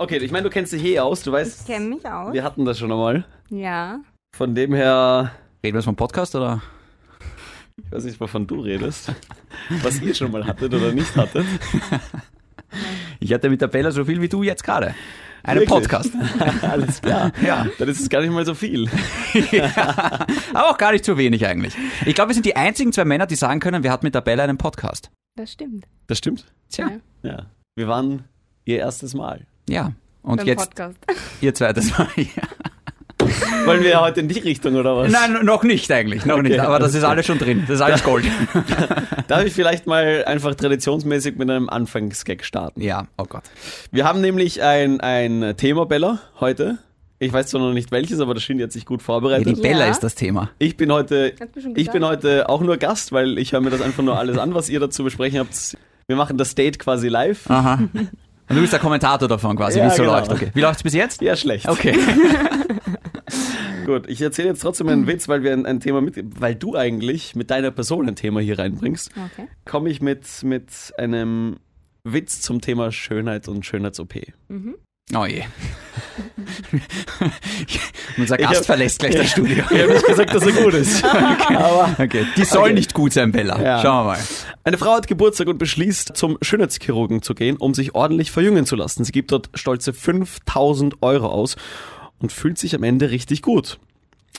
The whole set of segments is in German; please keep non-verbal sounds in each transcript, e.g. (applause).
Okay, ich meine, du kennst dich eh aus. Du weißt, Ich kenne mich aus. wir hatten das schon einmal. Ja. Von dem her, Reden wir jetzt vom Podcast oder? ich weiß nicht, wovon du redest. Was ihr schon mal hattet oder nicht hattet. (laughs) Ich hatte mit der Bella so viel wie du jetzt gerade. Einen Wirklich? Podcast. (laughs) Alles klar. Ja. Dann ist es gar nicht mal so viel. (laughs) Aber auch gar nicht zu wenig eigentlich. Ich glaube, wir sind die einzigen zwei Männer, die sagen können, wir hatten mit der Bella einen Podcast. Das stimmt. Das stimmt. Tja. Ja. Ja. Wir waren ihr erstes Mal. Ja. Und Beim jetzt Podcast. (laughs) ihr zweites Mal. Ja. Wollen wir heute in die Richtung oder was? Nein, noch nicht eigentlich. Noch nicht. Aber das alles ist alles schon drin. Das ist alles Gold. (laughs) Darf ich vielleicht mal einfach traditionsmäßig mit einem Anfangsgag starten? Ja, oh Gott. Wir haben nämlich ein, ein Thema, Bella, heute. Ich weiß zwar noch nicht welches, aber das Shindy hat sich gut Ja, vorbereitet. die Bella Ja. ist das Thema. Ich bin heute, ich bin heute auch nur Gast, weil ich höre mir das einfach nur alles an, was ihr dazu besprechen habt. Wir machen das Date quasi live. Aha. (laughs) Und du bist der Kommentator davon quasi, Ja, wie es so genau. läuft. Okay. Wie läuft es bis jetzt? Ja, schlecht. Okay. (laughs) Gut, ich erzähle jetzt trotzdem einen Witz, weil wir ein, ein Thema mit, weil du eigentlich mit deiner Person ein Thema hier reinbringst, Okay. komme ich mit, mit einem Witz zum Thema Schönheit und Schönheits-OP. Oh je. (laughs) Unser Gast hab- verlässt gleich das Studio. Ich habe nicht gesagt, dass er gut ist. (laughs) Aber Okay. Die soll Okay. nicht gut sein, Bella. Ja. Schauen wir mal. Eine Frau hat Geburtstag und beschließt, zum Schönheitschirurgen zu gehen, um sich ordentlich verjüngen zu lassen. Sie gibt dort stolze 5000 Euro aus und fühlt sich am Ende richtig gut.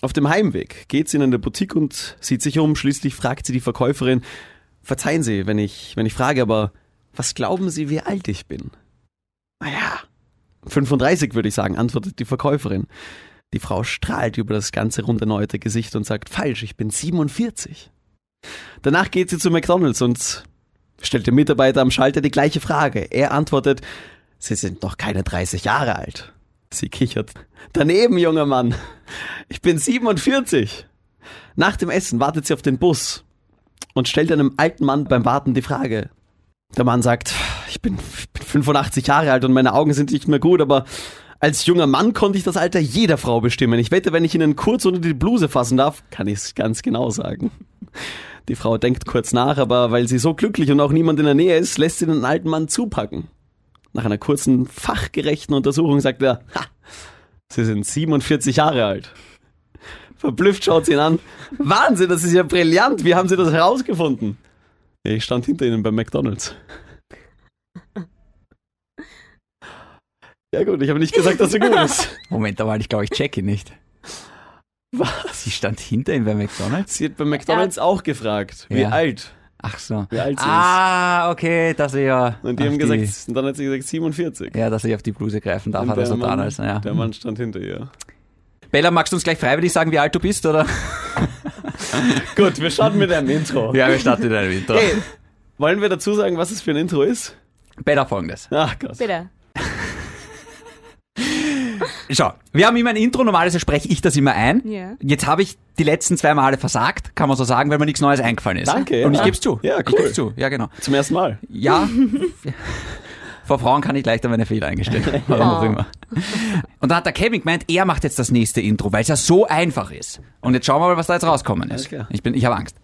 Auf dem Heimweg geht sie in eine Boutique und sieht sich um. Schließlich fragt sie die Verkäuferin, verzeihen Sie, wenn ich, wenn ich frage, aber was glauben Sie, wie alt ich bin? Naja, 35 würde ich sagen, antwortet die Verkäuferin. Die Frau strahlt über das ganze rund erneuerte Gesicht und sagt, falsch, ich bin 47. Danach geht sie zu McDonalds und stellt dem Mitarbeiter am Schalter die gleiche Frage. Er antwortet, Sie sind noch keine 30 Jahre alt. Sie kichert. Daneben, junger Mann. Ich bin 47. Nach dem Essen wartet sie auf den Bus und stellt einem alten Mann beim Warten die Frage. Der Mann sagt, ich bin, ich bin 85 Jahre alt und meine Augen sind nicht mehr gut, aber als junger Mann konnte ich das Alter jeder Frau bestimmen. Ich wette, wenn ich Ihnen kurz unter die Bluse fassen darf, kann ich es ganz genau sagen. Die Frau denkt kurz nach, aber weil sie so glücklich und auch niemand in der Nähe ist, lässt sie den alten Mann zupacken. Nach einer kurzen fachgerechten Untersuchung sagt er, ha, Sie sind 47 Jahre alt. Verblüfft schaut sie ihn an. Wahnsinn, das ist ja brillant. Wie haben Sie das herausgefunden? Ich stand hinter Ihnen beim McDonalds. Ja gut, ich habe nicht gesagt, dass er gut ist. (laughs) Moment, aber ich glaube, ich check ihn nicht. Was? Sie stand hinter ihm bei McDonalds? Sie hat beim McDonalds auch gefragt, wie Ja. alt, Ach so. wie alt sie Ah, okay, dass er ja. ist. Und die haben gesagt, und dann hat sie gesagt 47. Ja, dass er auf die Bluse greifen darf, Und hat er der so Mann- dran als, ja. Der Mann stand hinter ihr. Bella, magst du uns gleich freiwillig sagen, wie alt du bist, oder? (laughs) Gut, wir starten mit einem Intro. (laughs) Ja, wir starten in einem Intro. Hey, wollen wir dazu sagen, was es für ein Intro ist? Bella, folgendes. Ach Gott. Bitte. Schau, wir haben immer ein Intro, normalerweise spreche ich das immer ein. Ja. Jetzt habe ich die letzten zwei Male versagt, kann man so sagen, weil mir nichts Neues eingefallen ist. Danke, Und ich ja. gebe es zu. Ja, Ich cool. gebe es zu, ja genau. Zum ersten Mal. Ja. (laughs) Vor Frauen kann ich leichter meine Fehler eingestellen. (laughs) Warum auch Oh. immer. Und dann hat der Kevin gemeint, er macht jetzt das nächste Intro, weil es ja so einfach ist. Und jetzt schauen wir mal, was da jetzt rauskommen ist. Ich bin, ich habe Angst.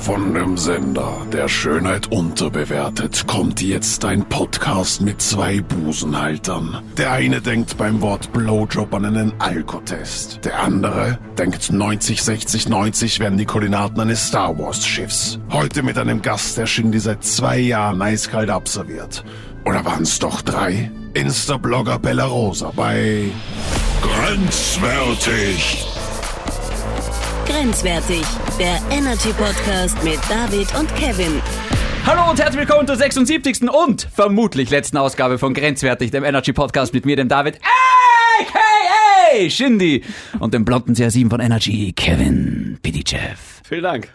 Von dem Sender, der Schönheit unterbewertet, kommt jetzt ein Podcast mit zwei Busenhaltern. Der eine denkt beim Wort Blowjob an einen Alkotest. Der andere denkt 90, 60, 90 wären die Koordinaten eines Star Wars Schiffs. Heute mit einem Gast, der Shindy seit zwei Jahren eiskalt abserviert. Oder waren es doch drei? Insta-Blogger Bella Rosa bei Grenzwertig. Grenzwertig, der Energy Podcast mit David und Kevin. Hallo und herzlich willkommen zur 76. und vermutlich letzten Ausgabe von Grenzwertig, dem Energy Podcast mit mir, dem David, aka Shindy und dem blonden CR7 von Energy, Kevin Pidichev. Vielen Dank.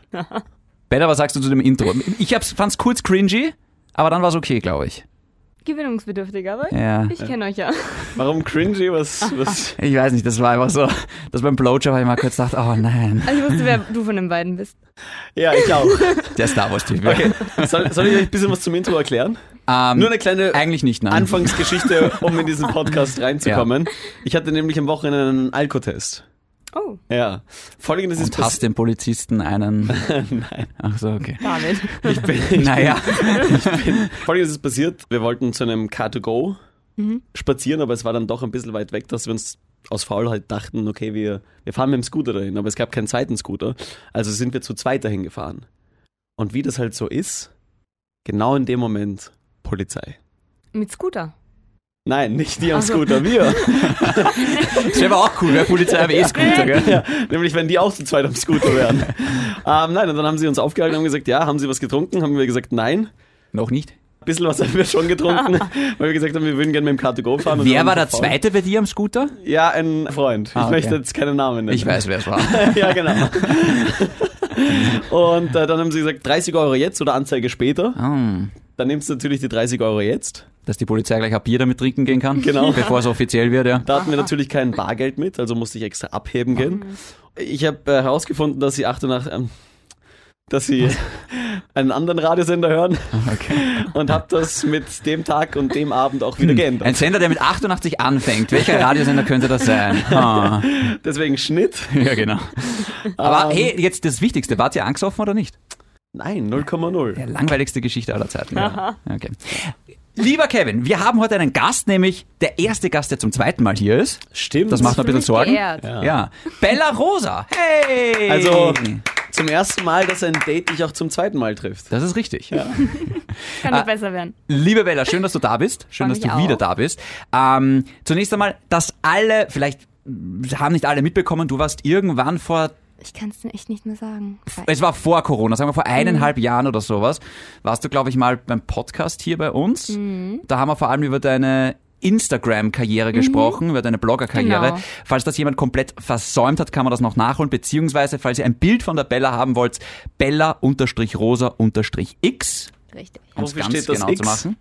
Bella, was sagst du zu dem Intro? Ich hab's, fand's kurz cringy, aber dann war's okay, glaube ich. Gewinnungsbedürftig, aber Ja. ich kenne euch ja. (laughs) Warum cringy? Was, was? Ich weiß nicht, das war einfach so, dass beim Blowjob habe ich mal kurz gedacht, oh nein, Also ich wusste, wer du von den beiden bist. Ja, ich auch. (laughs) der Star Wars-Typ. Okay, soll, soll ich euch ein bisschen was zum Intro erklären? Ähm, Nur eine kleine eigentlich nicht, nein. Anfangsgeschichte, um in diesen Podcast (laughs) reinzukommen. Ich hatte nämlich am Wochenende einen Alkotest. Oh, Ja. Folgendes ist und hast dem Polizisten einen... (laughs) Nein. Ach so, okay. David. Ich bin, (laughs) ich Naja. bin, folgendes ist passiert. Wir wollten zu einem Car2Go spazieren, aber es war dann doch ein bisschen weit weg, dass wir uns aus Faulheit dachten, okay, wir, wir fahren mit dem Scooter dahin, aber es gab keinen zweiten Scooter. Also sind wir zu zweit dahin gefahren. Und wie das halt so ist, genau in dem Moment Polizei. Mit Scooter. Nein, nicht die am Ach so. Scooter, wir. (laughs) Das wäre aber auch cool, wäre Polizei am E-Scooter, gell? ja, nämlich wenn die auch zu zweit am Scooter wären. ähm, nein, und dann haben sie uns aufgehalten und haben gesagt, ja, haben sie was getrunken? Haben wir gesagt, nein. Noch nicht. Ein bisschen was haben wir schon getrunken, (laughs) weil wir gesagt haben, wir würden gerne mit dem Car2Go fahren. Wer war der fahren. Zweite bei dir am Scooter? Ja, ein Freund. Ich Ah, okay. möchte jetzt keinen Namen nennen. Ich weiß, wer es war. (laughs) ja, genau. Und äh, dann haben sie gesagt, 30 Euro jetzt oder Anzeige später. Ah, Dann nimmst du natürlich die 30 Euro jetzt. Dass die Polizei gleich ein Bier damit trinken gehen kann, Genau. bevor es offiziell wird, ja. Da hatten wir natürlich kein Bargeld mit, also musste ich extra abheben gehen. Ich habe äh, herausgefunden, dass sie 88, ähm, dass sie (laughs) einen anderen Radiosender hören Okay. und habe das mit dem Tag und dem Abend auch wieder Ein geändert. Sender, der mit 88 anfängt. Welcher Radiosender könnte das sein? (laughs) Ah. Deswegen Schnitt. Ja, genau. Aber Ähm. hey, jetzt das Wichtigste. Wart ihr angesoffen oder nicht? Nein, 0,0. Ja, langweiligste Geschichte aller Zeiten. Ja. Okay. Lieber Kevin, wir haben heute einen Gast, nämlich der erste Gast, der zum zweiten Mal hier ist. Stimmt. Das macht mir ein bisschen Sorgen. Geehrt. Ja. Ja. Bella Rosa. Hey! Also zum ersten Mal, dass ein Date dich auch zum zweiten Mal trifft. Das ist richtig. (laughs) Kann nur Ah. besser werden. Liebe Bella, schön, dass du da bist. Schön, dass du mich wieder auch. da bist. Ähm, zunächst einmal, dass alle, vielleicht haben nicht alle mitbekommen, du warst irgendwann vor, Ich kann es echt nicht mehr sagen. es war vor Corona, sagen wir vor eineinhalb Mhm. Jahren oder sowas, warst du, glaube ich, mal beim Podcast hier bei uns. Mhm. Da haben wir vor allem über deine Instagram-Karriere gesprochen, über deine Blogger-Karriere. Genau. Falls das jemand komplett versäumt hat, kann man das noch nachholen, beziehungsweise falls ihr ein Bild von der Bella haben wollt, Bella-Rosa-X, Richtig. um es ganz steht das genau X? zu machen.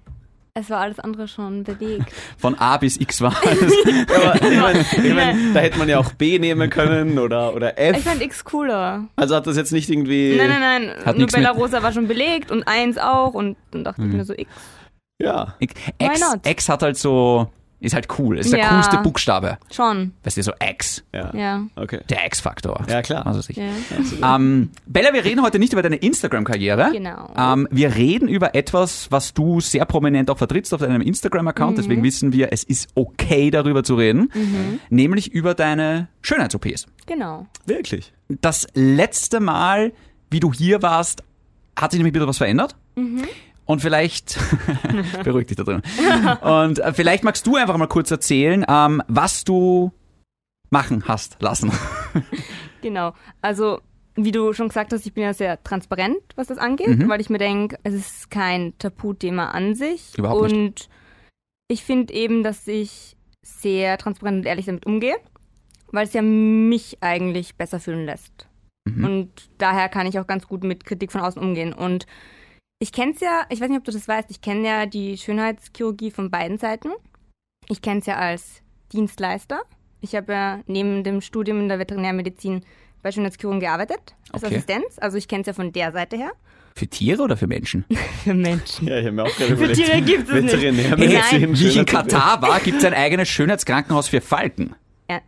Es war alles andere schon belegt. (laughs) Von A bis X war (laughs) Aber ich mein, ich mein, da hätte man ja auch B nehmen können oder, oder Ich F. fand X cooler. Also hat das jetzt nicht irgendwie. Nein, nein, nein. Hat Nur Bella Rosa war schon belegt und eins auch und dann dachte Mhm. ich mir so X. Ja. X, not? X hat halt so, ist halt cool. Ist der Ja. coolste Buchstabe. Schon. Weißt du, so X. Ja. Ja. Okay. Der X-Faktor. Ja, klar. Also sicher. ja. Ähm, Bella, wir reden heute nicht über deine Instagram-Karriere. Genau. Ähm, wir reden über etwas, was du sehr prominent auch vertrittst auf deinem Instagram-Account. Mhm. Deswegen wissen wir, es ist okay, darüber zu reden. Nämlich über deine Schönheits-OPs. Genau. Wirklich. Das letzte Mal, wie du hier warst, hat sich nämlich bisschen was verändert. Und vielleicht, (laughs) (laughs) beruhig dich da drin. Und äh, vielleicht magst du einfach mal kurz erzählen, ähm, was du machen hast lassen. (laughs) Genau. Also, wie du schon gesagt hast, ich bin ja sehr transparent, was das angeht, Mhm. weil ich mir denke, es ist kein Tabuthema an sich. Überhaupt nicht. und ich finde eben, dass ich sehr transparent und ehrlich damit umgehe, weil es ja mich eigentlich besser fühlen lässt. Mhm. Und daher kann ich auch ganz gut mit Kritik von außen umgehen. Und ich kenne es ja, ich weiß nicht, ob du das weißt, ich kenne ja die Schönheitschirurgie von beiden Seiten. Ich kenne es ja als Dienstleister. Ich habe ja neben dem Studium in der Veterinärmedizin bei Schönheitschirurgen gearbeitet, als Okay. Assistenz. Also ich kenne es ja von der Seite her. Für Tiere oder für Menschen? (laughs) Für Menschen. Ja, ich habe mir auch gerade Für. Tiere gibt es nicht. Veterinärmedizin, Nein. Wie ich in Katar war, gibt es ein eigenes Schönheitskrankenhaus für Falken.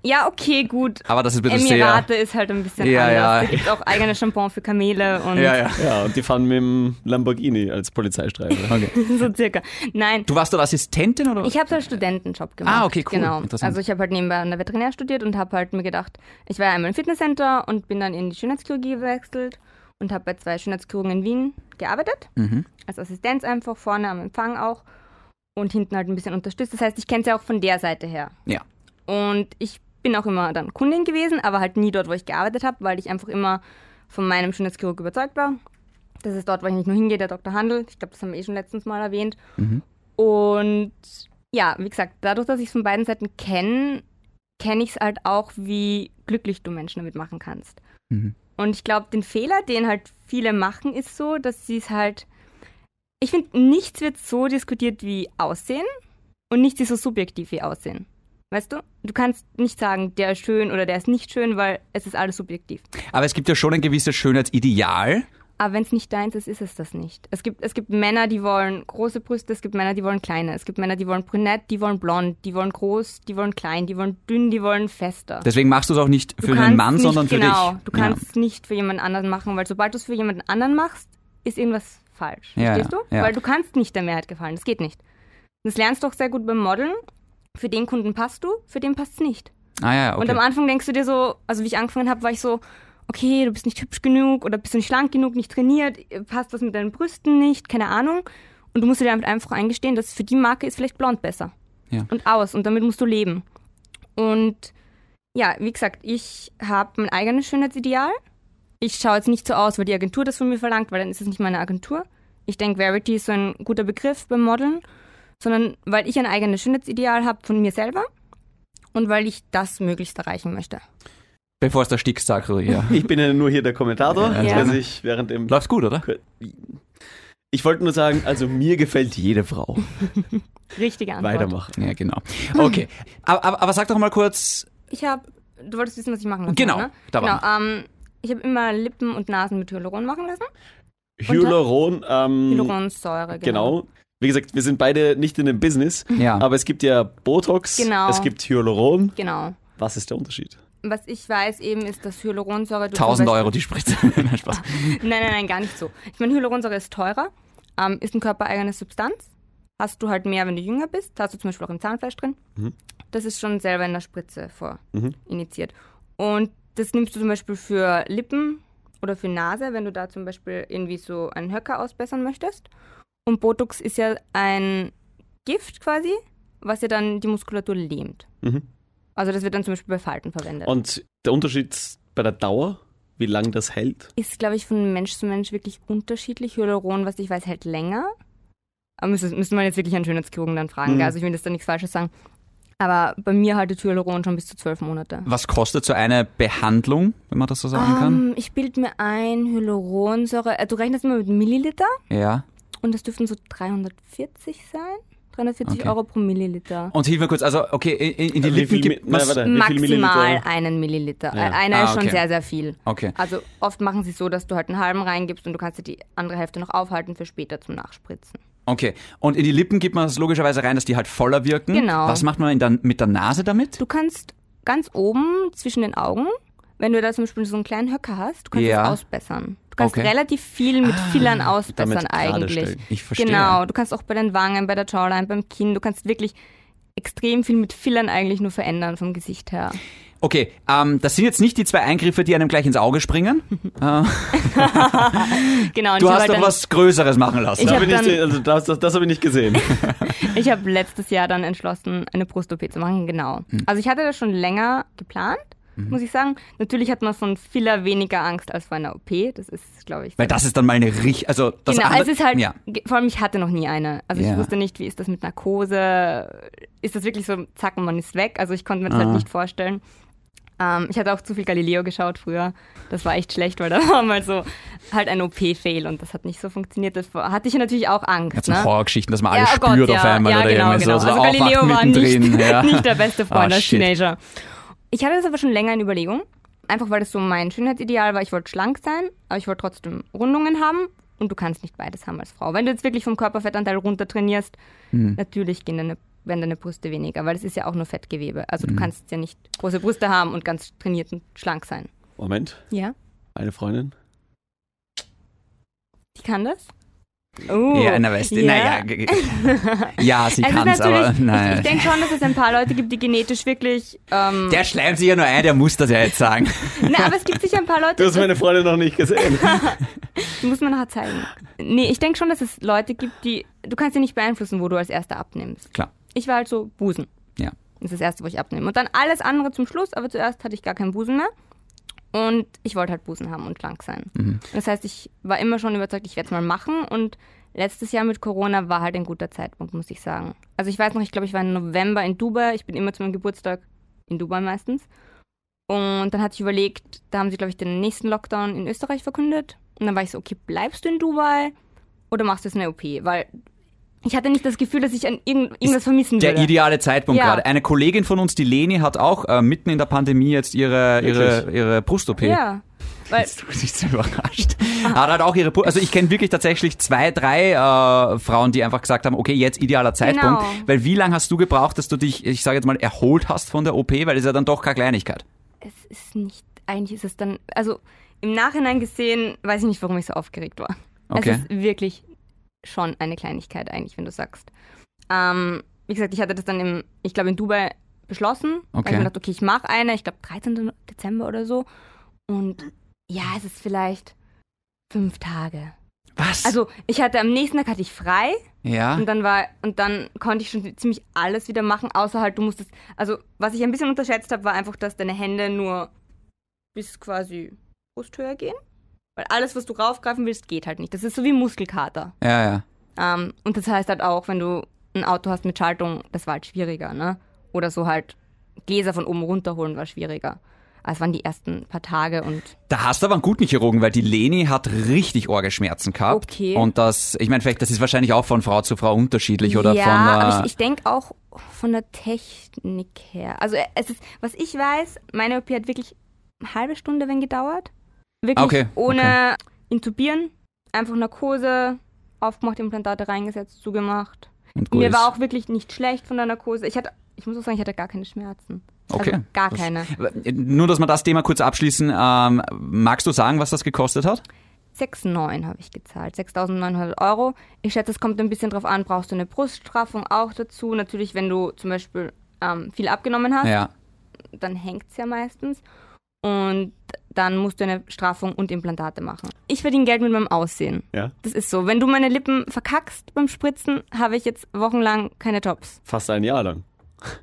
Ja, okay, gut. Aber das ist ein bisschen Emirate ist halt ein bisschen Ja, anders. ja. Da gibt auch eigene Shampoo für Kamele und sehr... Ja, ja. Ja, und die fahren mit dem Lamborghini als Polizeistreifen. Okay. (laughs) so circa. Nein, Du warst dort Assistentin oder? Ich habe halt Studentenjob gemacht. Ah, okay, cool. Genau. Interessant. Also ich habe halt nebenbei an der Veterinär studiert und habe halt mir gedacht, ich war einmal im Fitnesscenter und bin dann in die Schönheitschirurgie gewechselt und habe bei zwei Schönheitschirurgen in Wien gearbeitet. Mhm. Als Assistenz einfach, vorne am Empfang auch und hinten halt ein bisschen unterstützt. Das heißt, ich kenne es ja auch von der Seite her. Ja. Und ich bin auch immer dann Kundin gewesen, aber halt nie dort, wo ich gearbeitet habe, weil ich einfach immer von meinem Schönheitschirurg überzeugt war. Das ist dort, wo ich nicht nur hingehe, der Dr. Handel. Ich glaube, das haben wir eh schon letztens mal erwähnt. Mhm. Und ja, wie gesagt, dadurch, dass ich es von beiden Seiten kenne, kenne ich es halt auch, wie glücklich du Menschen damit machen kannst. Mhm. Und ich glaube, den Fehler, den halt viele machen, ist so, dass sie es halt. Ich finde, nichts wird so diskutiert wie Aussehen und nichts ist so subjektiv wie Aussehen. Weißt du? Du kannst nicht sagen, der ist schön oder der ist nicht schön, weil es ist alles subjektiv. Aber es gibt ja schon ein gewisses Schönheitsideal. Aber wenn es nicht deins ist, ist es das nicht. Es gibt, es gibt Männer, die wollen große Brüste, es gibt Männer, die wollen kleine. Es gibt Männer, die wollen brünett, die wollen blond, die wollen groß, die wollen klein, die wollen dünn, die wollen fester. Deswegen machst du es auch nicht für einen Mann, sondern für genau, dich. du kannst es nicht für jemand anderen machen, weil sobald du es für jemanden anderen machst, ist irgendwas falsch. Ja, Verstehst ja, du? ja. Weil du kannst nicht der Mehrheit gefallen. Das geht nicht. Das lernst du auch sehr gut beim Modeln. Für den Kunden passt du, für den passt es nicht. Ah ja, okay. Und am Anfang denkst du dir so, also wie ich angefangen habe, war ich so, okay, du bist nicht hübsch genug oder bist du nicht schlank genug, nicht trainiert, passt was mit deinen Brüsten nicht, keine Ahnung. Und du musst dir damit einfach eingestehen, dass für die Marke ist vielleicht blond besser. Ja. Und aus. Und damit musst du leben. Und ja, wie gesagt, ich habe mein eigenes Schönheitsideal. Ich schaue jetzt nicht so aus, weil die Agentur das von mir verlangt, weil dann ist es nicht meine Agentur. Ich denke, Verity ist so ein guter Begriff beim Modeln, sondern weil ich ein eigenes Schönheitsideal habe von mir selber und weil ich das möglichst erreichen möchte. Bevor es der Sticks sagt, ja. Ich bin ja nur hier der Kommentator, Ja. dass ich während dem Läuft's gut, oder? Ich wollte nur sagen, also mir gefällt jede Frau. (laughs) Richtige Antwort. Weitermachen. Ja, genau. Okay. aber, aber, aber sag doch mal kurz, Ich habe, du wolltest wissen, was ich machen lassen Genau, ne? da Genau, ähm, ich habe immer Lippen und Nasen mit Hyaluron machen lassen. Hyaluron, ähm, Hyaluronsäure, genau. genau. Wie gesagt, wir sind beide nicht in dem Business, ja. aber es gibt ja Botox, Genau. es gibt Hyaluron. Genau. Was ist der Unterschied? Was ich weiß eben ist, dass Hyaluronsäure... du 1000 zum Beispiel- Euro die Spritze. (laughs) Nein, Spaß. Nein, (laughs) nein, nein, gar nicht so. Ich meine, Hyaluronsäure ist teurer, ähm, ist eine körpereigene Substanz. Hast du halt mehr, wenn du jünger bist. Da hast du zum Beispiel auch im Zahnfleisch drin. Mhm. Das ist schon selber in der Spritze vor Mhm. initiiert. Und das nimmst du zum Beispiel für Lippen oder für Nase, wenn du da zum Beispiel irgendwie so einen Höcker ausbessern möchtest. Und Botox ist ja ein Gift quasi, was ja dann die Muskulatur lähmt. Mhm. Also das wird dann zum Beispiel bei Falten verwendet. Und der Unterschied bei der Dauer, wie lang das hält? ist, glaube ich, von Mensch zu Mensch wirklich unterschiedlich. Hyaluron, was ich weiß, hält länger. Aber müsste, müsste man jetzt wirklich einen Schönheitschirurgen dann fragen. Mhm. Also ich will jetzt da nichts Falsches sagen. Aber bei mir haltet Hyaluron schon bis zu zwölf Monate. Was kostet so eine Behandlung, wenn man das so sagen kann? Ähm, ich bilde mir ein, Hyaluronsäure, äh, du rechnest immer mit Milliliter Ja. Und das dürften so 340 sein. 340 Okay. Euro pro Milliliter. Und hilf mir kurz, also okay, in, in die Wie Lippen gibt viel Maximal einen Milliliter. Ja. Äh, Einer Ah, ist schon okay. sehr, sehr viel. Okay. Also oft machen sie es so, dass du halt einen halben reingibst und du kannst dir die andere Hälfte noch aufhalten für später zum Nachspritzen. Okay. Und in die Lippen gibt man das logischerweise rein, dass die halt voller wirken. Genau. Was macht man in der, mit der Nase damit? Du kannst ganz oben zwischen den Augen, wenn du da zum Beispiel so einen kleinen Höcker hast, du kannst Ja. das ausbessern. Du kannst Okay. relativ viel mit Fillern damit ausbessern eigentlich. stellen. Ich verstehe. Genau, du kannst auch bei den Wangen, bei der Jawline, beim Kinn, du kannst wirklich extrem viel mit Fillern eigentlich nur verändern vom Gesicht her. Okay, ähm, das sind jetzt nicht die zwei Eingriffe, die einem gleich ins Auge springen. (laughs) äh, Genau, du hast doch was Größeres machen lassen. Ich hab ich, also das, das, das habe ich nicht gesehen. (laughs) ich habe letztes Jahr dann entschlossen, eine Brust-OP zu machen, genau. Hm. Also ich hatte das schon länger geplant, Mhm. muss ich sagen. Natürlich hat man von Filler weniger Angst als vor einer OP. Das ist, glaube ich, Weil das ist dann mal eine richtig, also das genau, andere- es ist halt, ja. vor allem ich hatte noch nie eine. Also Ja. ich wusste nicht, wie ist das mit Narkose, ist das wirklich so, zack, und man ist weg. Also ich konnte mir das Ah. halt nicht vorstellen. Ähm, ich hatte auch zu viel Galileo geschaut früher. Das war echt schlecht, weil (laughs) da war mal so halt ein OP-Fail und das hat nicht so funktioniert. Das hatte ich natürlich auch Angst. Ja, so ne? Horrorgeschichten, dass man Ja, alles oh Gott, spürt ja, auf einmal ja, oder genau, irgendwie genau. so, so Also aufwacht Galileo war nicht, ja. (laughs) nicht der beste Freund Ah, als shit. Teenager. Ich hatte das aber schon länger in Überlegung. Einfach weil das so mein Schönheitsideal war. Ich wollte schlank sein, aber ich wollte trotzdem Rundungen haben. Und du kannst nicht beides haben als Frau. Wenn du jetzt wirklich vom Körperfettanteil runter trainierst, Hm. natürlich gehen deine, werden deine Brüste weniger, weil es ist ja auch nur Fettgewebe. Also Hm. du kannst ja nicht große Brüste haben und ganz trainiert und schlank sein. Moment, Ja. eine Freundin. Die kann das? Oh, Ja, na weißt du, ja. naja. (laughs) Ja, sie ist kann es, aber nein. ich denke schon, dass es ein paar Leute gibt, die genetisch wirklich. Ähm, Der schleimt sich ja nur ein, der muss das ja jetzt sagen. (laughs) na, aber es gibt sicher ein paar Leute, Du hast meine Freundin noch nicht gesehen. die (laughs) muss man nachher zeigen. Nee, ich denke schon, dass es Leute gibt, die. Du kannst ja nicht beeinflussen, wo du als Erster abnimmst. Klar. Ich war halt so Busen. Ja. Das ist das Erste, wo ich abnehme. Und dann alles andere zum Schluss, aber zuerst hatte ich gar keinen Busen mehr. Und ich wollte halt Busen haben und schlank sein. Mhm. Das heißt, ich war immer schon überzeugt, ich werde es mal machen. Und letztes Jahr mit Corona war halt ein guter Zeitpunkt, muss ich sagen. Also ich weiß noch, ich glaube, ich war im November in Dubai. Ich bin immer zu meinem Geburtstag in Dubai meistens. Und dann hatte ich überlegt, da haben sie, glaube ich, den nächsten Lockdown in Österreich verkündet. Und dann war ich so, okay, bleibst du in Dubai oder machst du jetzt eine OP? Weil ich hatte nicht das Gefühl, dass ich an irgend, irgendwas vermissen Der würde. ideale Zeitpunkt Ja. gerade. Eine Kollegin von uns, die Leni, hat auch äh, mitten in der Pandemie jetzt ihre, ihre, ihre Brust-OP. Ja. Weil, Jetzt du bist so überrascht. Hat halt auch ihre, Pu- also ich kenne wirklich tatsächlich zwei, drei äh, Frauen, die einfach gesagt haben, okay, jetzt idealer Zeitpunkt. Genau. Weil wie lange hast du gebraucht, dass du dich, ich sage jetzt mal, erholt hast von der OP? Weil das ist ja dann doch keine Kleinigkeit. es ist nicht, eigentlich ist es dann, also im Nachhinein gesehen, weiß ich nicht, warum ich so aufgeregt war. Okay. Es ist wirklich schon eine Kleinigkeit eigentlich, wenn du sagst. Ähm, wie gesagt, ich hatte das dann im, ich glaube in Dubai beschlossen. Okay. Ich mir gedacht, okay, ich mache eine, ich glaube 13. Dezember oder so. Und ja, es ist vielleicht fünf Tage. Was? Also ich hatte am nächsten Tag hatte ich frei ja. und dann war und dann konnte ich schon ziemlich alles wieder machen, außer halt du musstest. Also was ich ein bisschen unterschätzt habe, war einfach, dass deine Hände nur bis quasi Brusthöhe gehen. Weil alles, was du raufgreifen willst, geht halt nicht. Das ist so wie Muskelkater. Ja, ja. Ähm, und das heißt halt auch, wenn du ein Auto hast mit Schaltung, das war halt schwieriger, ne? Oder so halt Gläser von oben runterholen war schwieriger. Es waren die ersten paar Tage und Da hast du aber einen guten Chirurgen, weil die Leni hat richtig Orgeschmerzen gehabt. Okay. Und das, ich meine, vielleicht, das ist wahrscheinlich auch von Frau zu Frau unterschiedlich oder ja, von. aber Äh, ich, ich denke auch von der Technik her. Also es ist, was ich weiß, meine OP hat wirklich eine halbe Stunde, wenn gedauert. Wirklich Okay, ohne intubieren, einfach Narkose, aufgemacht, Implantate reingesetzt, zugemacht. Mir war auch wirklich nicht schlecht von der Narkose. Ich hatte, ich muss auch sagen, ich hatte gar keine Schmerzen. Okay. Also gar keine. Nur, dass wir das Thema kurz abschließen. Ähm, magst du sagen, was das gekostet hat? 6,9 habe ich gezahlt, 6.900 Euro. Ich schätze, es kommt ein bisschen drauf an, brauchst du eine Bruststraffung auch dazu. Natürlich, wenn du zum Beispiel ähm, viel abgenommen hast, Ja. dann hängt es ja meistens. Und dann musst du eine Straffung und Implantate machen. Ich verdiene Geld mit meinem Aussehen. Ja. Das ist so. Wenn du meine Lippen verkackst beim Spritzen, habe ich jetzt wochenlang keine Jobs. Fast ein Jahr lang.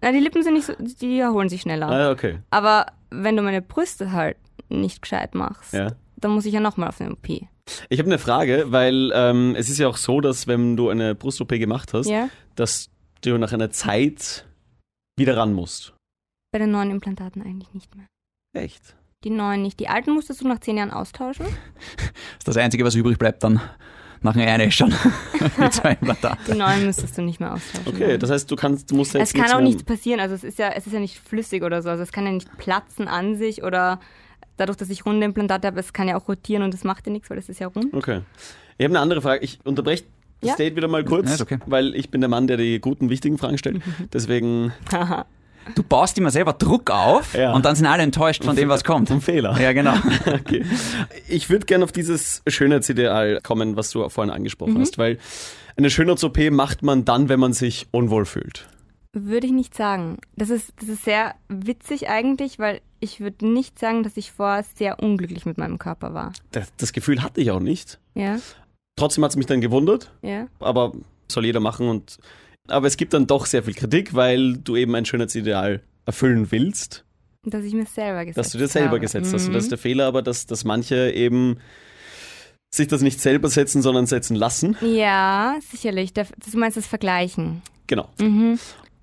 Na, die Lippen sind nicht so, die erholen sich schneller. Ah, okay. Aber wenn du meine Brüste halt nicht gescheit machst, Ja. dann muss ich ja nochmal auf eine OP. Ich habe eine Frage, weil ähm, es ist ja auch so, dass wenn du eine Brust-OP gemacht hast, Ja? dass du nach einer Zeit wieder ran musst. Bei den neuen Implantaten eigentlich nicht mehr. Echt? Die neuen nicht. Die alten musstest du nach zehn Jahren austauschen. Das (laughs) ist das Einzige, was übrig bleibt dann. Nach einer eine schon. (laughs) Die zwei Implantate. Die neuen müsstest du nicht mehr austauschen. Okay, das heißt, du kannst, du musst jetzt es kann nichts auch nichts passieren. Also es ist ja, es ist ja nicht flüssig oder so. Also es kann ja nicht platzen an sich oder dadurch, dass ich runde Implantate habe, es kann ja auch rotieren und das macht ja nichts, weil das ist ja rund. Okay. Ich habe eine andere Frage. Ich unterbreche das Ja. Date wieder mal kurz, Ja, okay. weil ich bin der Mann, der die guten, wichtigen Fragen stellt. Deswegen (laughs) Haha. Du baust immer selber Druck auf Ja. und dann sind alle enttäuscht von dem, was kommt. ein Fehler. Ja, genau. (laughs) Okay. Ich würde gerne auf dieses Schönheitsideal kommen, was du vorhin angesprochen hast, weil eine Schönheits-OP macht man dann, wenn man sich unwohl fühlt. Würde ich nicht sagen. Das ist, das ist sehr witzig eigentlich, weil ich würde nicht sagen, dass ich vorher sehr unglücklich mit meinem Körper war. Das, das Gefühl hatte ich auch nicht. Ja, Trotzdem hat es mich dann gewundert, ja. aber soll jeder machen und aber es gibt dann doch sehr viel Kritik, weil du eben ein Schönheitsideal erfüllen willst, Dass ich mir selber gesetzt dass du dir selber habe. gesetzt hast. Und Mhm. das ist der Fehler, aber dass, dass manche eben sich das nicht selber setzen, sondern setzen lassen. Ja, sicherlich. Du meinst das Vergleichen. Genau. Mhm.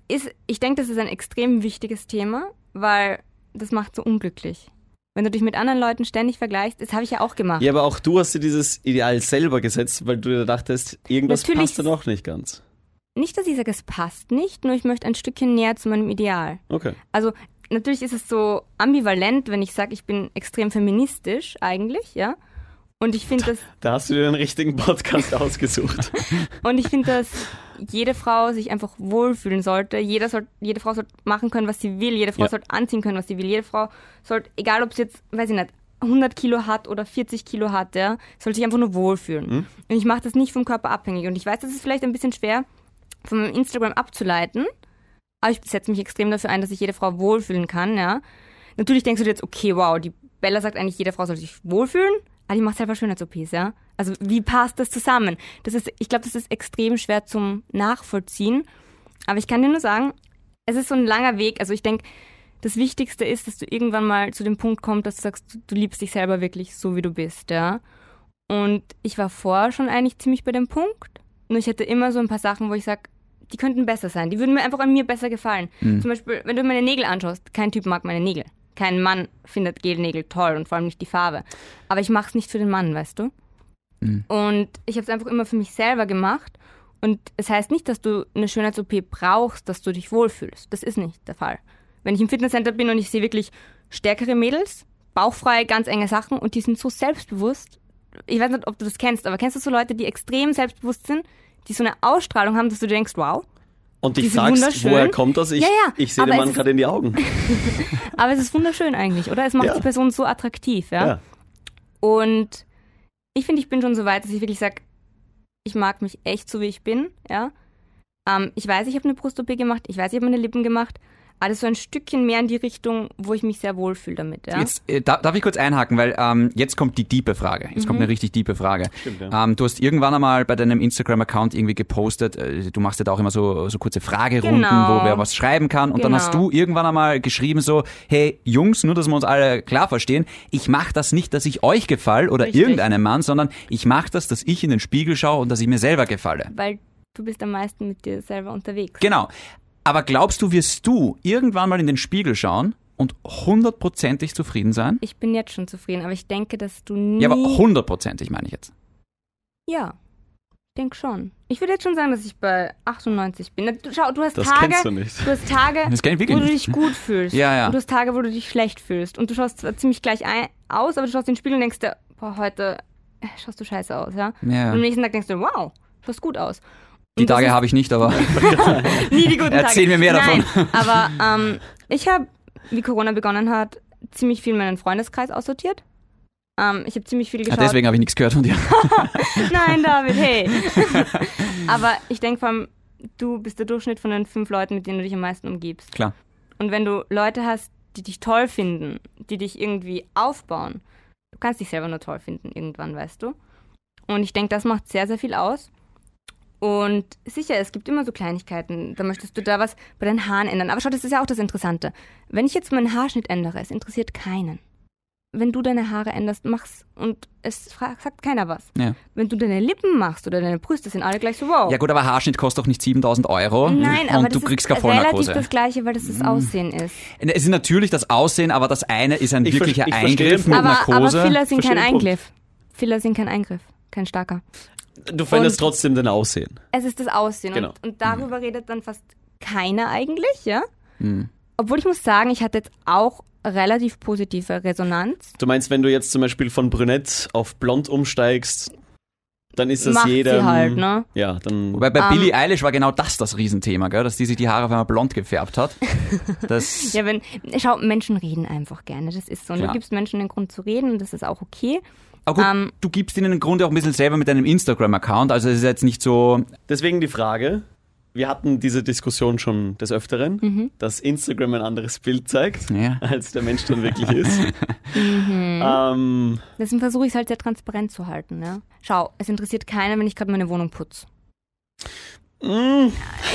Ist, ich denke, das ist ein extrem wichtiges Thema, weil das macht so unglücklich. Wenn du dich mit anderen Leuten ständig vergleichst, das habe ich ja auch gemacht. Ja, aber auch du hast dir dieses Ideal selber gesetzt, weil du dir dachtest, irgendwas Natürlich- passt da doch nicht ganz. Nicht, dass ich sage, es passt nicht, nur ich möchte ein Stückchen näher zu meinem Ideal. Okay. Also natürlich ist es so ambivalent, wenn ich sage, ich bin extrem feministisch eigentlich, ja. Und ich finde das, Da hast du dir den richtigen Podcast ausgesucht. (laughs) und ich finde, dass jede Frau sich einfach wohlfühlen sollte. Jeder soll, jede Frau sollte machen können, was sie will. Jede Frau Ja. sollte anziehen können, was sie will. Jede Frau sollte, egal ob sie jetzt, weiß ich nicht, 100 Kilo hat oder 40 Kilo hat, ja, soll sich einfach nur wohlfühlen. Mhm. Und ich mache das nicht vom Körper abhängig. Und ich weiß, das ist vielleicht ein bisschen schwer von meinem Instagram abzuleiten, aber ich setze mich extrem dafür ein, dass sich jede Frau wohlfühlen kann, ja. Natürlich denkst du dir jetzt, okay, wow, die Bella sagt eigentlich, jede Frau soll sich wohlfühlen, aber die macht selber Schönheits-OPs, ja. Also wie passt das zusammen? Das ist, ich glaube, das ist extrem schwer zum Nachvollziehen. Aber ich kann dir nur sagen, es ist so ein langer Weg. Also ich denke, das Wichtigste ist, dass du irgendwann mal zu dem Punkt kommst, dass du sagst, du, du liebst dich selber wirklich so, wie du bist, ja. Und ich war vorher schon eigentlich ziemlich bei dem Punkt. Nur ich hätte immer so ein paar Sachen, wo ich sage, die könnten besser sein. Die würden mir einfach an mir besser gefallen. Mhm. Zum Beispiel, wenn du meine Nägel anschaust, kein Typ mag meine Nägel. Kein Mann findet Gelnägel toll und vor allem nicht die Farbe. Aber ich mache es nicht für den Mann, weißt du? Mhm. Und ich habe es einfach immer für mich selber gemacht. Und es heißt nicht, dass du eine Schönheits-OP brauchst, dass du dich wohlfühlst. Das ist nicht der Fall. Wenn ich im Fitnesscenter bin und ich sehe wirklich stärkere Mädels, bauchfreie, ganz enge Sachen und die sind so selbstbewusst. Ich weiß nicht, ob du das kennst, aber kennst du so Leute, die extrem selbstbewusst sind, die so eine Ausstrahlung haben, dass du dir denkst, wow. Und fragst, wunderschön. woher kommt das? Ich, Ja, ja, ich sehe es Mann gerade in die Augen. (laughs) Aber es ist wunderschön eigentlich, oder? Es macht Ja. die Person so attraktiv, ja? Ja. Und ich finde, ich bin schon so weit, dass ich wirklich sage, ich mag mich echt so, wie ich bin, ja. Ähm, ich weiß, ich habe eine Brust-OP gemacht, ich weiß, ich habe meine Lippen gemacht, ist so ein Stückchen mehr in die Richtung, wo ich mich sehr wohlfühle damit. Ja? Jetzt äh, da, darf ich kurz einhaken, weil ähm, jetzt kommt die diepe Frage. Jetzt kommt eine richtig diepe Frage. Stimmt, ja. ähm, du hast irgendwann einmal bei deinem Instagram-Account irgendwie gepostet, äh, du machst ja da auch immer so, so kurze Fragerunden, Genau. wo wer was schreiben kann. Und dann Genau. hast du irgendwann einmal geschrieben so, hey Jungs, nur dass wir uns alle klar verstehen, ich mache das nicht, dass ich euch gefall oder Richtig. irgendeinem Mann, sondern ich mache das, dass ich in den Spiegel schaue und dass ich mir selber gefalle. Weil du bist am meisten mit dir selber unterwegs. Genau. Aber glaubst du, wirst du irgendwann mal in den Spiegel schauen und hundertprozentig zufrieden sein? Ich bin jetzt schon zufrieden, aber ich denke, dass du nie... Ja, aber hundertprozentig meine ich jetzt. Ja, ich denke schon. Ich würde jetzt schon sagen, dass ich bei 98 bin. Du, schau, du hast Das Tage, kennst du nicht. du hast Tage, Das kenn ich wirklich wo du nicht. dich gut fühlst. Ja, ja. Und du hast Tage, wo du dich schlecht fühlst. Und du schaust zwar ziemlich gleich ein, aus, aber du schaust in den Spiegel und denkst dir, boah, heute äh, schaust du scheiße aus, ja? Ja. Und am nächsten Tag denkst du, wow, du schaust gut aus. Die Tage habe ich nicht, aber (laughs) nie die guten Tage. Erzähl mir mehr Nein, davon. Aber ähm, ich habe, wie Corona begonnen hat, ziemlich viel meinen Freundeskreis aussortiert. Ähm, ich habe ziemlich viel ja, geschaut. deswegen habe ich nichts gehört von dir. (laughs) Nein, David, hey. (laughs) Aber ich denke vor allem, du bist der Durchschnitt von den fünf Leuten, mit denen du dich am meisten umgibst. Klar. Und wenn du Leute hast, die dich toll finden, die dich irgendwie aufbauen, du kannst dich selber nur toll finden irgendwann, weißt du? Und ich denke, das macht sehr, sehr viel aus. Und sicher, es gibt immer so Kleinigkeiten. Da möchtest du da was bei deinen Haaren ändern. Aber schau, das ist ja auch das Interessante. Wenn ich jetzt meinen Haarschnitt ändere, es interessiert keinen. Wenn du deine Haare änderst, mach's und es fra- sagt keiner was. Ja. Wenn du deine Lippen machst oder deine Brüste, sind alle gleich so, wow. ja gut, aber Haarschnitt kostet doch nicht 7000 Euro Nein, und aber du das kriegst ist keine relativ das Gleiche, weil das das Aussehen ist. Es ist natürlich das Aussehen, aber das eine ist ein Ich wirklicher Eingriff mit Aber, aber Narkose. Filler sind kein. Eingriff. Filler sind kein Eingriff, kein starker. Du veränderst Und- trotzdem dein Aussehen. Es ist das Aussehen. Genau. Und, und darüber redet dann fast keiner eigentlich, ja? Hm. Obwohl ich muss sagen, ich hatte jetzt auch relativ positive Resonanz. Du meinst, wenn du jetzt zum Beispiel von brünett auf blond umsteigst, dann ist das Macht jedem... sie halt, ne? Ja, dann... Wobei bei Ähm, Billie Eilish war genau das das Riesenthema, gell? dass die sich die Haare auf einmal blond gefärbt hat. (laughs) Das, Ja, wenn, schau, Menschen reden einfach gerne. Das ist so. Und du gibst Menschen den Grund zu reden und das ist auch okay. aber gut, ähm, du gibst ihnen im Grunde auch ein bisschen selber mit deinem Instagram-Account, also es ist jetzt nicht so, Deswegen die Frage, wir hatten diese Diskussion schon des Öfteren, Mhm. dass Instagram ein anderes Bild zeigt, Ja. als der Mensch dann wirklich ist. (laughs) Mhm. ähm, Deswegen versuche ich es halt sehr transparent zu halten. Ja? Schau, es interessiert keiner, wenn ich gerade meine Wohnung putze. mh,